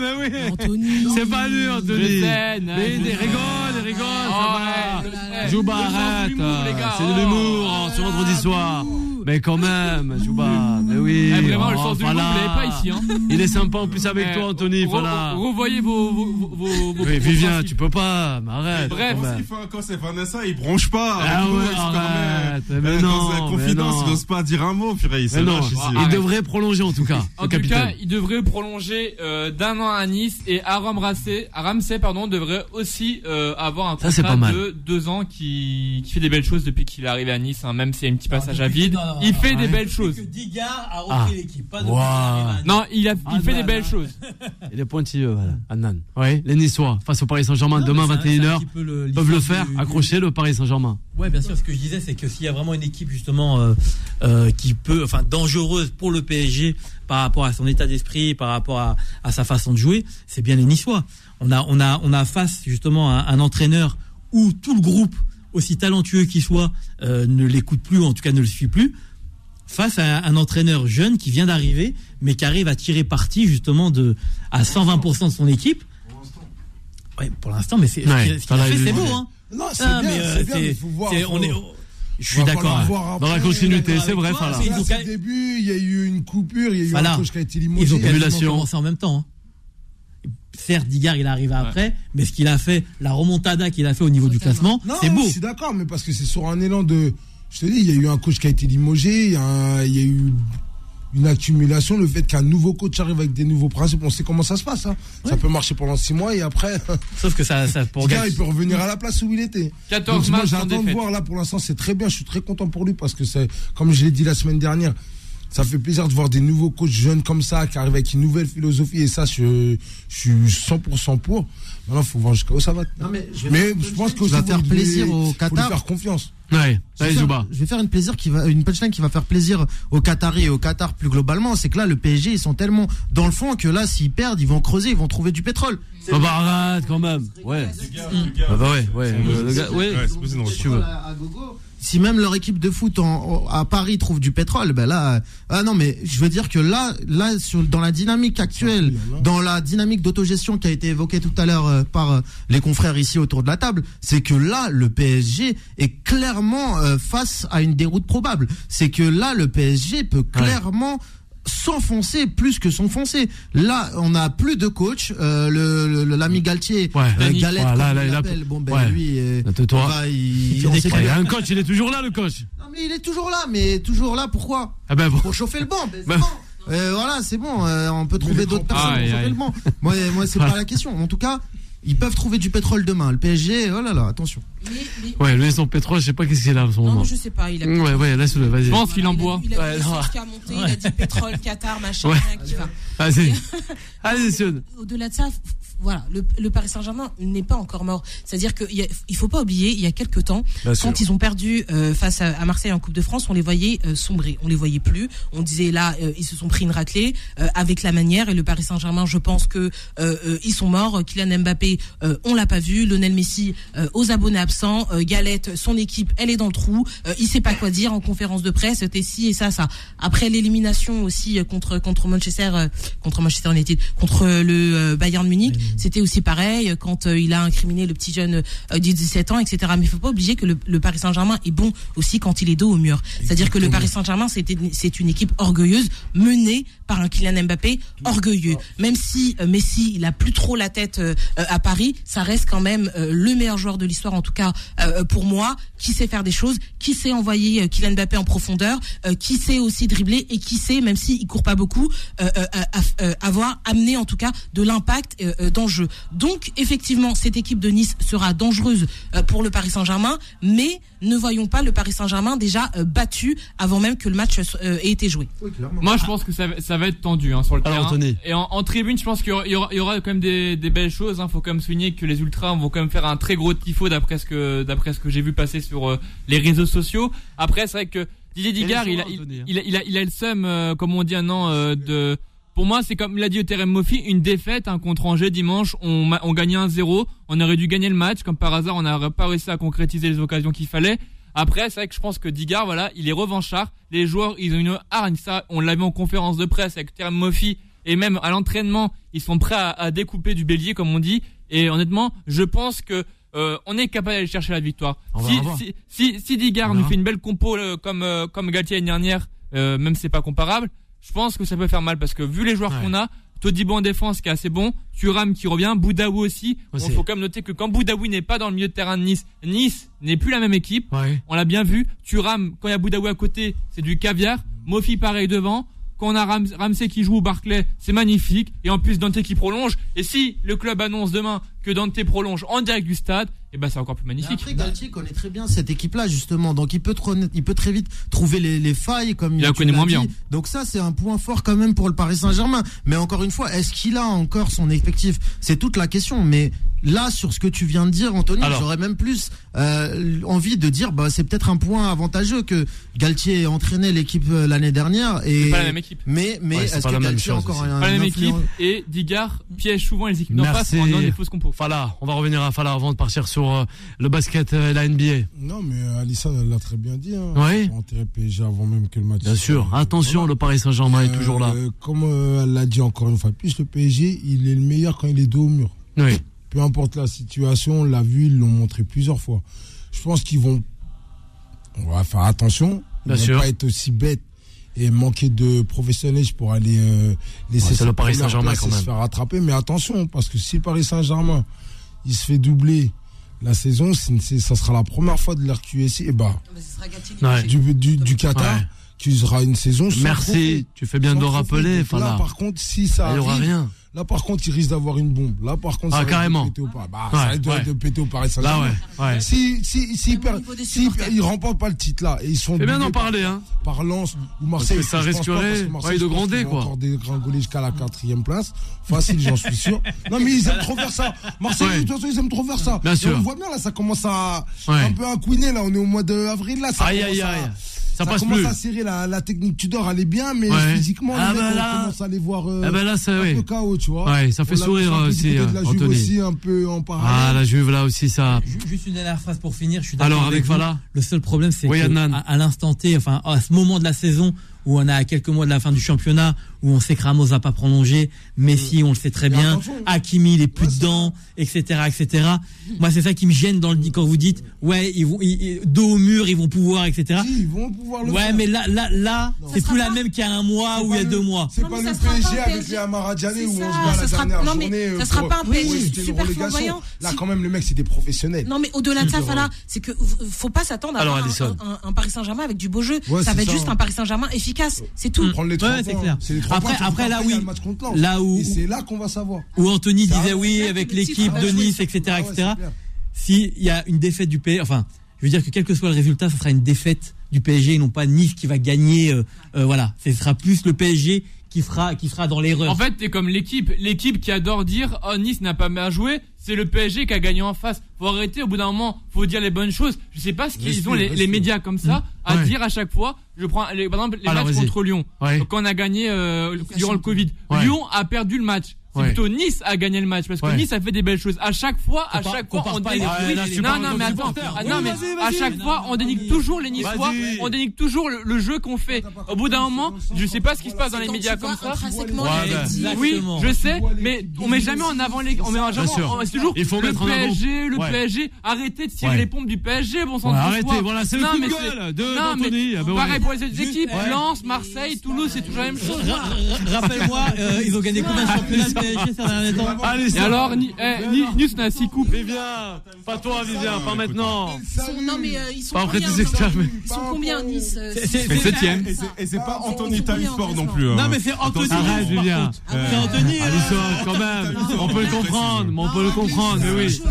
mais oui.
Anthony.
C'est pas lui, Anthony.
Je
Mais il rigole, rigole,
Oh, ouais,
va.
je sais.
Jouba,
Le sens
arrête.
l'humour, les gars.
C'est de
Oh.
l'humour hein, ce vendredi soir. Mais quand même, Jouba, mais oui.
Eh, vraiment, le
oh,
sens du
voilà.
l'avez pas ici. Hein.
Il est sympa en plus avec
Eh,
toi, Anthony,
re-
voilà.
re- Revoyez vos. vos, vos, vos-
Oui, Vivien, tu peux pas, mais arrête.
Bref,
quand
c'est Vanessa, il bronche pas.
Ah
nous,
ouais, arrête, mais non,
Dans sa confidence, il n'ose pas dire un mot, purée, il
non,
lâche ici.
il devrait prolonger en tout cas,
En
le
tout
capitaine.
cas, il devrait prolonger euh, d'un an à Nice et Aram Ramsey, Ramsey pardon, devrait aussi euh, avoir un
Ça,
contrat
pas mal.
de deux ans qui, qui fait des belles choses depuis qu'il est arrivé à Nice. hein, même s'il y a un petit passage
Non,
à vide,
non, non,
il
non,
fait
non,
des
ouais.
belles choses.
Que Digard a repris
Ah.
l'équipe, pas de
Waouh.
Non, il, a, il
Ah,
fait des belles
non.
choses.
Il est pointilleux, voilà. Annan. Oui, les Niçois face au Paris Saint-Germain demain
mais c'est un- c'est un
21h
petit peu le-
peuvent le faire,
du-
accrocher le Paris Saint-Germain.
Ouais, bien sûr. Ce que je disais, c'est que s'il y a vraiment une équipe justement euh, euh, qui peut, enfin, dangereuse pour le PSG par rapport à son état d'esprit, par rapport à, à sa façon de jouer, c'est bien les Niçois. On a, on a, on a face justement à un entraîneur où tout le groupe, aussi talentueux qu'il soit, euh, ne l'écoute plus, ou en tout cas ne le suit plus. Face à un entraîneur jeune qui vient d'arriver, mais qui arrive à tirer parti justement de à 120% de son équipe. Ouais, pour l'instant, mais c'est ce
Ouais,
ce qu'il a fait, c'est beau, hein.
Non, c'est
Ah,
bien,
mais, euh,
c'est bien, mais faut voir.
c'est-
faut-
on est, je suis d'accord.
Dans la continuité, c'est vrai,
toi,
Là,
Ils ont
le début, il y a eu une coupure, il y a eu
Voilà.
un coach qui a été
Ils
limogé.
ont
il y a eu-
quasiment
Émulation.
commencé en même temps. hein. Certes, Digard, il est arrivé après, mais ce qu'il a fait, la remontada qu'il a fait au niveau du classement, c'est beau.
je suis d'accord, mais parce que c'est sur un élan de. Je te dis, il y a eu un coach qui a été limogé, il y a, un- il y a eu une accumulation, le fait qu'un nouveau coach arrive avec des nouveaux principes, on sait comment ça se passe. hein. Ça peut marcher pendant six mois et après,
Sauf que ça, ça pour gagner.
il peut revenir à la place où il était.
14
Donc, moi, j'attends de voir là pour l'instant, c'est très bien. Je suis très content pour lui parce que c'est, comme je l'ai dit la semaine dernière, ça fait plaisir de voir des nouveaux coachs jeunes comme ça qui arrivent avec une nouvelle philosophie et ça, je, je suis 100% pour. Maintenant, faut voir jusqu'à où ça va.
Non, mais je vais
Mais
faire-
je pense
qui
qu'aussi,
va
faut
faire
lui-
plaisir au
faut lui
Qatar.
faire confiance.
Ouais,
Je
allez,
vais, faire, je vais faire une plaisir qui va une punchline qui va faire plaisir aux Qataris et au Qatar plus globalement. C'est que là, le PSG, ils sont tellement dans le fond que là, s'ils perdent, ils vont creuser, ils vont trouver du pétrole.
Ah bah arrête quand même. Ouais. Ah bah ouais, ouais. le- le gars- ouais.
Ouais, c'est
Si
même leur équipe de foot en- à Paris trouve du pétrole, ben là, ah non, mais je veux dire que là, là, sur, dans la dynamique actuelle, dans la dynamique d'autogestion qui a été évoquée tout à l'heure euh, par euh, les confrères ici autour de la table, c'est que là, le PSG est clairement euh, face à une déroute probable. C'est que là, le PSG peut clairement s'enfoncer plus que s'enfoncer. Là, on a plus de coach. Euh, le le- l'ami Galtier,
Ouais.
euh, Galette,
Ouais, là,
comme
là,
il l'appelle, bon ben
ouais.
lui, euh, va- il-
y
a-
un coach, il est toujours là le coach.
non mais il est toujours là, mais toujours là pourquoi
Ah ben bon.
Pour chauffer le banc. ben, c'est
Bah.
bon. Euh, voilà, c'est bon. euh, on peut trouver d'autres personnes pour chauffer le banc. Moi, moi c'est pas la question. En tout cas, ils peuvent trouver du pétrole demain. Le PSG, oh là là, attention.
Mais, mais-
Ouais, lui son pétrole, je sais pas qu'est-ce qu'il a en ce
non,
moment.
mais je sais pas. Il a
Ouais, ouais, laisse-le, vas-y.
Je pense qu'il en
il a-
boit.
Il a,
Ouais, non.
qui a monté, il a dit pétrole, Qatar, machin,
Ouais.
rien qui va.
Vas-y. Allez, Sion.
Au-delà de ça, voilà, le, le Paris Saint-Germain n'est pas encore mort. C'est-à-dire qu'il il faut pas oublier, il y a quelques temps,
Bien sûr.
quand ils ont perdu euh, face à, à Marseille en Coupe de France, on les voyait euh, sombrer, on les voyait plus. On disait là, euh, ils se sont pris une raclée euh, avec la manière. Et le Paris Saint-Germain, je pense que euh, euh, ils sont morts. Kylian Mbappé, euh, on l'a pas vu. Lionel Messi euh, aux abonnés. Euh, Galette, son équipe, elle est dans le trou. Euh, il sait pas quoi dire en conférence de presse. T'es ci et ça, ça. Après l'élimination aussi euh, contre contre Manchester, euh, contre Manchester United, contre le Bayern Munich, c'était aussi pareil quand il a incriminé le petit jeune de 17 ans, etc. Mais il faut pas oublier que le, le Paris Saint-Germain est bon aussi quand il est dos au mur. C'est-à-dire que le Paris Saint-Germain, c'était c'est une équipe orgueilleuse menée par un Kylian Mbappé orgueilleux. Même si Messi, il a plus trop la tête à Paris, ça reste quand même le meilleur joueur de l'histoire, en tout cas euh, pour moi, qui sait faire des choses, qui sait envoyer euh, Kylian Mbappé en profondeur, euh, qui sait aussi dribbler et qui sait, même s'il court pas beaucoup, avoir amené en tout cas de l'impact euh, euh, dans le jeu. Donc effectivement, cette équipe de Nice sera dangereuse pour le Paris Saint-Germain, mais ne voyons pas le Paris Saint-Germain déjà euh, battu avant même que le match euh, ait été joué.
Moi, je pense que ça, va- ça va être tendu hein, sur le
Alors,
terrain.
Anthony.
Et en, en tribune, je pense qu'il y aura, il y aura- quand même des, des belles choses. Il faut quand même souligner que les ultras vont quand même faire un très gros tifo d'après ce que d'après ce que j'ai vu passer sur euh, les réseaux sociaux. Après, c'est vrai que Didier Digard, il a, il,
hein.
il a, il a, il a le seum, euh, comme on dit un an, euh, de. Pour moi, c'est comme l'a dit Terem Mofi, une défaite contre Angers dimanche. On, on gagnait 1-0. On aurait dû gagner le match. Comme par hasard, on n'aurait pas réussi à concrétiser les occasions qu'il fallait. Après, c'est vrai que je pense que Digard, voilà, il est revanchard. Les joueurs, ils ont une hargne. Ça, on l'a vu en conférence de presse avec Terem Mofi. Et même à l'entraînement, ils sont prêts à, à découper du bélier, comme on dit. Et honnêtement, je pense que euh, on est capable d'aller chercher la victoire. Si, si, si, si Digard nous fait une belle compo euh, comme euh, comme Galtier l'année dernière, euh, même si c'est pas comparable, je pense que ça peut faire mal parce que vu les joueurs
Ouais.
qu'on a, Todibo en défense qui est assez bon, Thuram qui revient, Boudaoui aussi. Il faut quand même noter que quand Boudaoui n'est pas dans le milieu de terrain de Nice, Nice n'est plus la même équipe.
Ouais.
On l'a bien vu. Thuram, quand il y a Boudaoui à côté, c'est du caviar. Mofi pareil devant. Quand on a Ram- Ramsey qui joue au Barclay, c'est magnifique. Et en plus Dante qui prolonge. Et si le club annonce demain que Dante prolonge en direct du stade, et ben c'est encore plus magnifique.
Après, Galtier connaît très bien cette équipe-là, justement. Donc, il peut, trop- il peut très vite trouver les, les failles, comme
Il la connaît moins
dit.
bien.
Donc, ça, c'est un point fort quand même pour le Paris Saint-Germain. Mais encore une fois, est-ce qu'il a encore son effectif? C'est toute la question. Mais là, sur ce que tu viens de dire, Anthony,
Alors.
j'aurais même plus euh, envie de dire, bah, c'est peut-être un point avantageux que Galtier ait entraîné l'équipe euh, l'année dernière. Et...
C'est pas la même équipe.
Mais, mais
Ouais,
est-ce
pas
que
la même
Galtier encore
aussi.
un,
Pas la même équipe. Et Digard piège souvent les équipes d'en face
Merci.
en donnant des fausses compos.
Fala, on va revenir à Fala avant de partir sur euh, le basket et la NBA.
Non, mais euh, elle l'a très bien dit. Hein.
Oui.
Faut enterrer PSG avant même que le match.
Bien sûr.
Euh,
Attention,
voilà.
le Paris Saint-Germain est toujours là.
Euh, Comme euh, elle l'a dit encore une fois, plus le PSG, il est le meilleur quand il est dos au mur.
Oui.
Peu importe la situation, on l'a vu, ils l'ont montré plusieurs fois. Je pense qu'ils vont. On va faire attention. Ils
Bien
vont
sûr.
pas être aussi bêtes et manquer de professionnalisme pour aller euh, laisser
Ouais, le Paris Saint-Germain quand
se
même.
faire rattraper. Mais attention, parce que si le Paris Saint-Germain il se fait doubler la saison, ça sera la première fois de l'RQSI et bah,
Ouais.
du, du, du Qatar
Ouais.
qui sera une saison sans
Merci, tu fais bien de le rappeler,
Là, par contre, si ça
Il n'y aura
arrive,
rien.
Là, par contre, il risque d'avoir une bombe. Là, par contre,
Ah,
ça risque
carrément.
de péter au Paris. Bah,
Ouais,
ça risque de,
ouais.
de péter au Paris
Là,
Saint-Germain.
ouais. ouais.
Si, si, si,
des supporters.
ils remportent pas le titre là et ils sont
C'est bien d'en parler, hein.
par Lens ou Marseille.
Parce que ça
que Marseille,
ouais, de gronder, quoi.
encore dégringoler jusqu'à la quatrième place. Facile, j'en suis sûr. Non, mais ils aiment trop faire ça. Marseille,
Ouais.
de toute façon, ils aiment trop faire ça.
Bien
Et
sûr.
on voit bien là, ça commence à
Ouais.
un peu à couiner là. On est au mois d'avril là. Ça
Aïe,
commence
aïe, aïe. Ça
ça
passe
commence
plus.
à serrer la, la technique Tudor, elle est bien, mais
Ouais.
physiquement,
Ah
les
bah
mecs,
là.
on commence à les voir euh,
Ah bah là, c'est
un
oui.
peu KO, tu vois.
Ouais, ça fait
On
sourire aussi,
de
euh,
la Juve
Anthony.
aussi, un peu en
Ah,
parallèle.
la Juve là aussi, ça.
Ju- Juste une dernière phrase pour finir. Je suis d'accord
Alors, avec
vous.
Fala
Le seul problème, c'est
Oui, Adnan.
à, à l'instant T, enfin à ce moment de la saison où on a à quelques mois de la fin du championnat, où on sait que Ramos va pas prolonger, Messi, on le sait très bien. Hakimi, il est plus
Ouais,
dedans, etc., etc. Moi, c'est ça qui me gêne dans le quand vous dites, ouais, ils vont, ils- dos au mur, ils vont pouvoir, etc.
Si, ils vont pouvoir le
Ouais,
faire.
mais là, là, là, c'est plus la
pas-
même qu'il y a un mois ou il y a
pas
deux
le-
mois.
C'est pas
mais
le
ça sera
PSG
pas un
avec
PSG.
les Amaradjani
C'est
où on se
ça,
bat la
ça sera-
dernière
non, mais
journée.
ça
euh,
sera
pour-
pas un PSG
Oui,
super flamboyant.
Là, quand même, les mecs, c'est des professionnels.
Non, mais au-delà de ça, Fala, c'est que faut pas s'attendre à un, Paris Saint-Germain avec du beau jeu. Ça va être juste un Paris Saint-Germain efficace. C'est tout.
Prendre les trois points.
Après-
points,
après, là, oui. Là où-
Et c'est là qu'on va savoir.
Où Anthony disait oui avec l'équipe
va
de Nice, etc.,
Ah
etc.
clair.
S'il y a une défaite du PSG, enfin, je veux dire que quel que soit le résultat, ce sera une défaite du PSG et non pas Nice qui va gagner. euh, euh, voilà, ce sera plus le PSG qui fera, qui sera dans l'erreur.
En fait, t'es comme l'équipe, l'équipe qui adore dire oh Nice n'a pas bien joué, c'est le PSG qui a gagné en face. Faut arrêter au bout d'un moment, faut dire les bonnes choses. Je sais pas ce qu'ils ont les, les médias comme ça à
Ouais.
dire à chaque fois. Je prends les, par exemple les
Alors,
matchs
vas-y.
contre Lyon.
Ouais.
Quand on a gagné euh, durant le Covid,
Ouais.
Lyon a perdu le match. C'est
Ouais.
plutôt Nice a gagné le match parce que
Ouais.
Nice a fait des belles choses. À chaque fois, à chaque fois, on dénigre. Non, non, mais attends. Ah, non, mais à chaque fois, on dénigre toujours les Niçois. On dénigre toujours le, jeu qu'on fait. Au bout d'un moment, je sais pas ce qui se passe dans les médias comme ça. Oui, je sais, mais on met jamais en avant les. On met jamais. C'est toujours le
mettre en avant-
PSG, le. PSG. Arrêtez de tirer les pompes du PSG, bon sang
arrêtez, voilà, c'est le coup de gueule de-
non,
d'Anthony.
mais
Ah bah
Pareil pour les autres équipes. Lens, Marseille, Toulouse, c'est toujours la même chose.
Ra- ra- Rappelle-moi, ils ont gagné combien de championnats le PSG ces derniers temps
Allez,
Et alors, ni, eh, ni, Nice, on a 6 coupes.
Vivien, pas toi, Vivien, pas maintenant.
Non, mais euh, ils sont
Pas après
combien
tes externes.
Ils sont combien, Nice euh,
C'est-
c'est-
c'est-
Et septième.
c'est-
pas Anthony Sport non plus. hein.
Non mais c'est Anthony.
Arrête, Vivien.
Ah.
C'est Anthony. euh,
quand même. On peut le comprendre, mais on peut le comprendre, mais oui.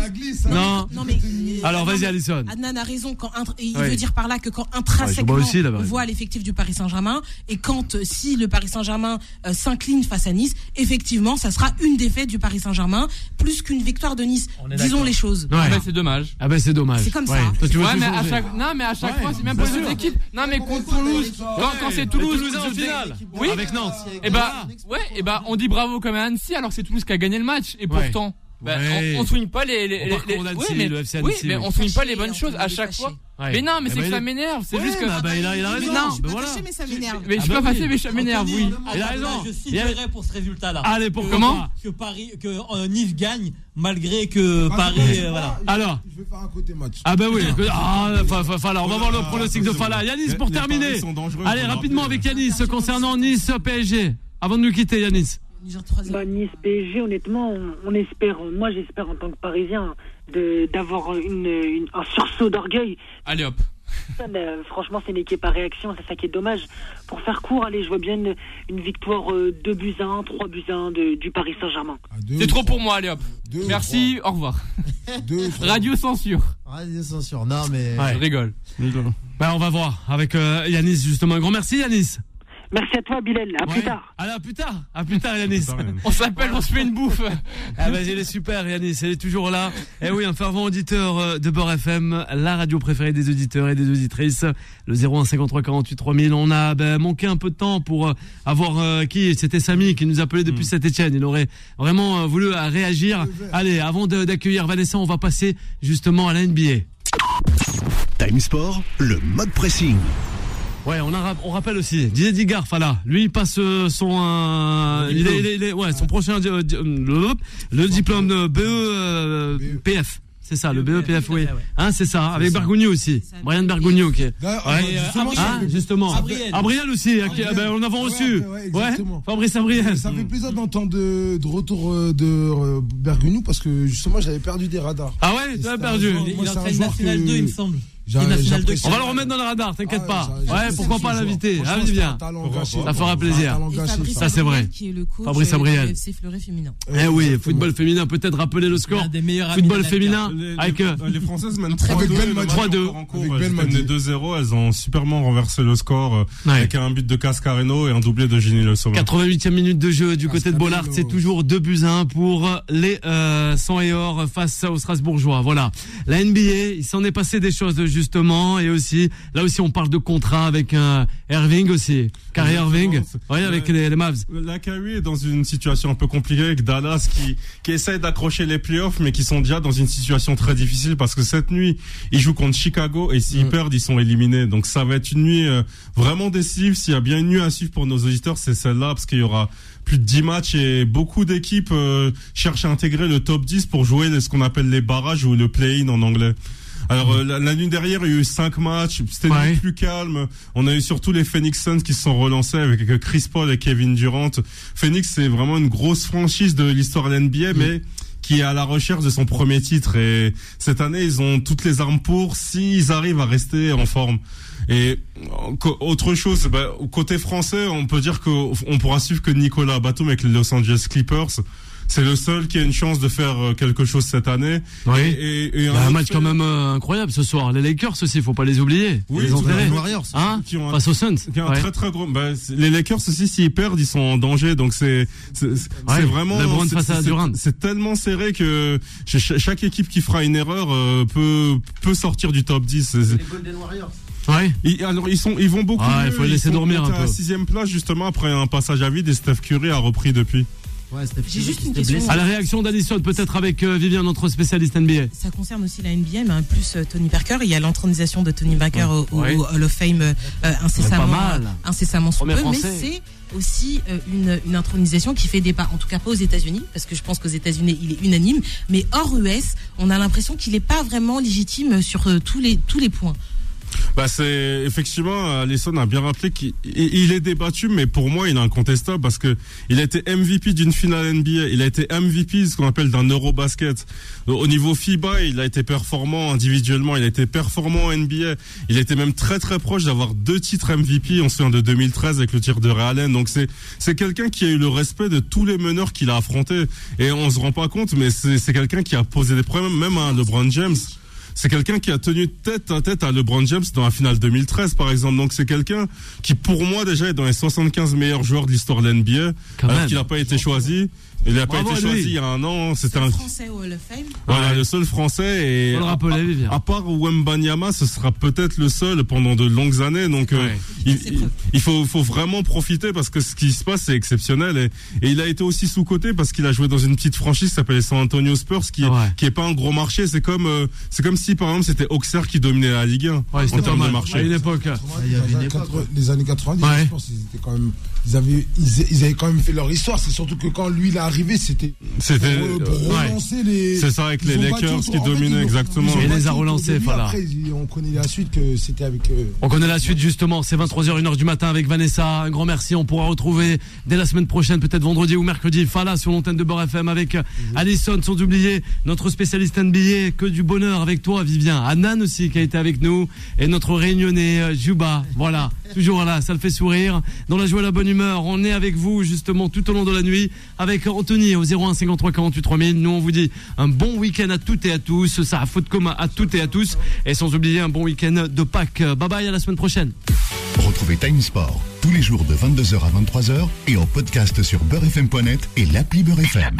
Non.
Non, mais.
Alors, vas-y, Alison.
Adnan a raison quand il veut dire par là que quand intrinsèquement on voit l'effectif du Paris Saint-Germain et quand si le Paris Saint-Germain s'incline face à Nice, effectivement, ça sera une défaite du Paris Saint-Germain plus qu'une victoire de Nice. Disons les choses.
Ouais.
Ah, bah, c'est dommage.
Ah ben c'est dommage.
C'est comme ça.
Ouais. Toi, tu veux
Ouais,
tout
mais à chaque, non, mais à chaque
Ouais,
fois, c'est même pas les équipes. Non, mais contre Toulouse, quand, quand c'est Toulouse,
en finale.
Oui.
Avec Nantes.
Et bah, ouais, et bah, on dit bravo comme à Annecy alors que c'est Toulouse qui a gagné le match. Et
Ouais.
pourtant, Bah,
Ouais.
on, on souligne pas les, les,
Au
les- les- oui, mais,
le FC
oui, mais
oui.
on souligne pas
Fâché,
les bonnes choses à chaque
fâché.
fois.
Ouais.
Mais non, mais
Eh
c'est
ben,
que ça m'énerve. C'est
Ouais,
juste que.
bah, bah, il a, il a
Mais
raison.
non, je
Ben
suis pas
voilà.
mais ça m'énerve.
Mais je suis
Ah
pas
bah
fâché,
oui.
mais ça m'énerve, oui.
Il a raison.
Je pour ce résultat-là.
Allez, pourquoi
Comment
pas
que Paris, que euh, Nice gagne malgré que Paris, euh, voilà.
Alors
Je vais faire un côté match.
Ah bah oui, ah, fa- fa- Fala, on va voir le pronostic de Fala. Yanis pour terminer. Allez, rapidement avec Yanis concernant Nice PSG. Avant de nous quitter, Yanis.
Niger 3-0.
Bah, Nice PSG, honnêtement, on, on espère, moi j'espère en tant que Parisien, de d'avoir une, une- un sursaut d'orgueil.
Allez hop.
Euh, franchement, c'est une équipe à réaction, c'est ça qui est dommage. Pour faire court, allez, je vois bien une, une victoire euh, 2 buts à 1, 3 buts à 1 de- du Paris Saint-Germain.
Deux,
C'est trop pour moi, allez hop.
deux,
Merci, au revoir.
deux.
Radio censure.
Radio censure. Non, mais.
Ouais.
Je rigole.
Bah, on va voir avec euh, Yanis justement. Un grand merci Yanis.
Merci à toi, Bilal. À
Ouais.
plus tard.
Allez, à plus tard. À plus tard Yanis.
On s'appelle, on se fait une bouffe.
Ah bah, il est super Yanis, il est toujours là. Et oui, un fervent auditeur euh, de Beurre FM, la radio préférée des auditeurs et des auditrices. Le 0153 48 3000. On a ben, manqué un peu de temps pour euh, avoir euh, qui? C'était Samy qui nous appelait depuis Saint-Etienne. Il aurait vraiment euh, voulu réagir. Allez, avant d'accueillir Vanessa, on va passer justement à la NBA.
Time Sport, le mode pressing.
Ouais, on, a, on rappelle aussi Didier Digard, là, lui il passe son euh, il est, il est- il est- ouais, son prochain di- euh, di- euh, le, le diplôme de BE euh, PF. C'est ça, le BEPF,
à
oui. Hein, c'est ça, avec. Bergogneau aussi. Brian Bergogneau, qui est.
D'ailleurs,
Ouais,
euh, justement,
Abriel.
Hein, justement.
Abriel.
Aussi, ah ben, on
Ouais,
reçu.
ouais.
Fabrice Abriel.
Ça fait plaisir d'entendre de, de retour de Bergogneau parce que justement j'avais perdu des radars.
Ah ouais, tu as perdu.
Il,
joueur
National
que-
2, il me semble.
J'a-
Et National 2
j'apprécie-
On va le remettre dans le radar, t'inquiète
Ah,
pas. Ouais, pourquoi pas l'inviter
gâché.
pas.
Ça fera plaisir.
ça.
C'est vrai. Fabrice Abriel. Eh oui, football féminin, peut-être rappeler le score. Football féminin,
Les,
avec.
les-
euh,
les Françaises mènent
Avec
3-2.
Ben
le match
Madi.
est
3-2.
encore en cours.
Avec
Elles
Ben
mènent
Madi.
2-0. Elles ont superment renversé le score euh, avec un but de Cascareno et un doublé de Ginny Le Sommer.
88e minute de jeu du côté de Bollard,
bien,
c'est toujours 2 buts à 1 pour les euh, 100 et or face aux Strasbourgeois. Voilà. La NBA, il s'en est passé des choses justement et aussi là aussi on parle de contrat avec un Irving aussi, Kyrie Irving, ouais, avec les, les Mavs.
La Kyrie est dans une situation un peu compliquée avec Dallas qui, qui essaye d'accrocher les playoffs mais qui sont déjà dans une situation très difficile parce que cette nuit ils jouent contre Chicago et s'ils
Mm.
perdent ils sont éliminés donc ça va être une nuit euh, vraiment décisive s'il y a bien une nuit à suivre pour nos auditeurs c'est celle-là parce qu'il y aura plus de 10 matchs et beaucoup d'équipes euh, cherchent à intégrer le top 10 pour jouer ce qu'on appelle les barrages ou le play-in en anglais. Alors euh, la, la nuit derrière, il y a eu cinq matchs. C'était
Ouais.
plus calme. On a eu surtout les Phoenix Suns qui se sont relancés avec Chris Paul et Kevin Durant. Phoenix, c'est vraiment une grosse franchise de l'histoire de l'NBA, mais qui est à la recherche de son premier titre. Et cette année, ils ont toutes les armes pour s'ils arrivent à rester en forme. Et autre chose, bah, côté français, on peut dire qu'on pourra suivre que Nicolas Batum avec les Los Angeles Clippers. C'est le seul qui a une chance de faire euh, quelque chose cette année.
Oui.
Et,
a un match
fait-
quand même euh, incroyable ce soir. Les Lakers aussi, faut pas les oublier.
Oui,
les enterrer.
Warriors.
Hein
qui ont un-
Face aux Suns.
qui a un
Ouais.
très très gros. Bah, les Lakers aussi, s'ils perdent, ils sont en danger. Donc c'est
Ouais,
vraiment.
LeBron
c'est-
face à
c'est-
Durant.
C'est tellement serré que ch- chaque équipe qui fera une erreur euh, peut peut sortir du top 10. C'est- c'est-
Les Golden Warriors.
Ouais.
Ils, alors ils sont ils vont beaucoup.
Ouais,
mieux.
il faut les
Ils
laisser
sont
dormir un
à la
peu.
sixième place justement après un passage à vide et Steph Curry a repris depuis.
Ouais,
J'ai juste une question.
blessé.
À la réaction d'Addison, peut-être avec euh, Vivian, notre spécialiste NBA.
Ça concerne aussi la NBA, mais en plus euh, Tony Parker. Il y a l'intronisation de Tony Parker au, au
Ouais.
Hall of Fame euh, incessamment,
Pas mal.
euh, incessamment sous peu, mais c'est aussi euh, une, une intronisation qui fait débat, en tout cas pas aux États-Unis, parce que je pense qu'aux États-Unis il est unanime, mais hors US, on a l'impression qu'il n'est pas vraiment légitime sur euh, tous les tous les points.
Bah c'est effectivement Alisson a bien rappelé qu'il il- il est débattu mais pour moi il est incontestable parce que il a été MVP d'une finale NBA, il a été MVP ce qu'on appelle d'un Eurobasket. Au niveau FIBA, il a été performant individuellement, il a été performant en NBA, il été même très très proche d'avoir deux titres MVP, on se souvient de 2013 avec le tir de Ray Allen. Donc c'est c'est quelqu'un qui a eu le respect de tous les meneurs qu'il a affrontés et on se rend pas compte mais c'est quelqu'un qui a posé des problèmes même à LeBron James. C'est quelqu'un qui a tenu tête à tête à LeBron James dans la finale 2013, par exemple. Donc c'est quelqu'un qui, pour moi, déjà est dans les 75 meilleurs joueurs de l'histoire de l'NBA, alors qu'il n'a pas été choisi. Il n'a pas été choisi il y a un an. C'était
C'est
un.
français au Hall of Fame.
Voilà,
Ouais.
le seul français et
Faut le
à,
rappeler,
à- à part Wembanyama, ce sera peut-être le seul pendant de longues années. Donc euh, il, faut, faut vraiment profiter parce que ce qui se passe c'est exceptionnel et, et il a été aussi sous côté parce qu'il a joué dans une petite franchise qui s'appelle les San Antonio Spurs qui est,
Ouais.
qui est pas un gros marché. C'est comme euh, c'est comme si par exemple c'était Auxerre qui dominait la Ligue 1
Ouais,
en termes de marché.
À une époque.
il y avait une
les,
époque,
80 les années 90,
Ouais.
je pense qu'ils étaient quand même, ils avaient, ils, ils avaient quand même fait leur histoire. C'est surtout que quand lui il est arrivé, c'était pour,
C'était
euh, pour
ouais.
relancer les.
C'est ça, avec les Lakers qui dominaient exactement.
Et les a relancés, voilà.
Après, on connaît la suite que c'était avec. euh,
On connaît la suite justement, c'est 23h, 1h du matin avec Vanessa. Un grand merci, on pourra retrouver dès la semaine prochaine, peut-être vendredi ou mercredi, Fala sur l'antenne de Beurre FM avec Alison, sans oublier notre spécialiste NBA, que du bonheur avec toi Vivien. Anan aussi qui a été avec nous et notre réunionnais euh, Juba. Voilà, toujours là, ça le fait sourire. Dans la joie et la bonne humeur, on est avec vous justement tout au long de la nuit avec Anthony au 01 53 48 3000. Nous on vous dit un bon week-end à toutes et à tous, ça a faute commun à toutes et à tous et sans oublier un bon week-end de Pâques. Bye bye à la semaine prochaine.
Retrouvez Time Sport tous les jours de 22h à 23h et en podcast sur beurrefm.net et l'appli Beurre FM.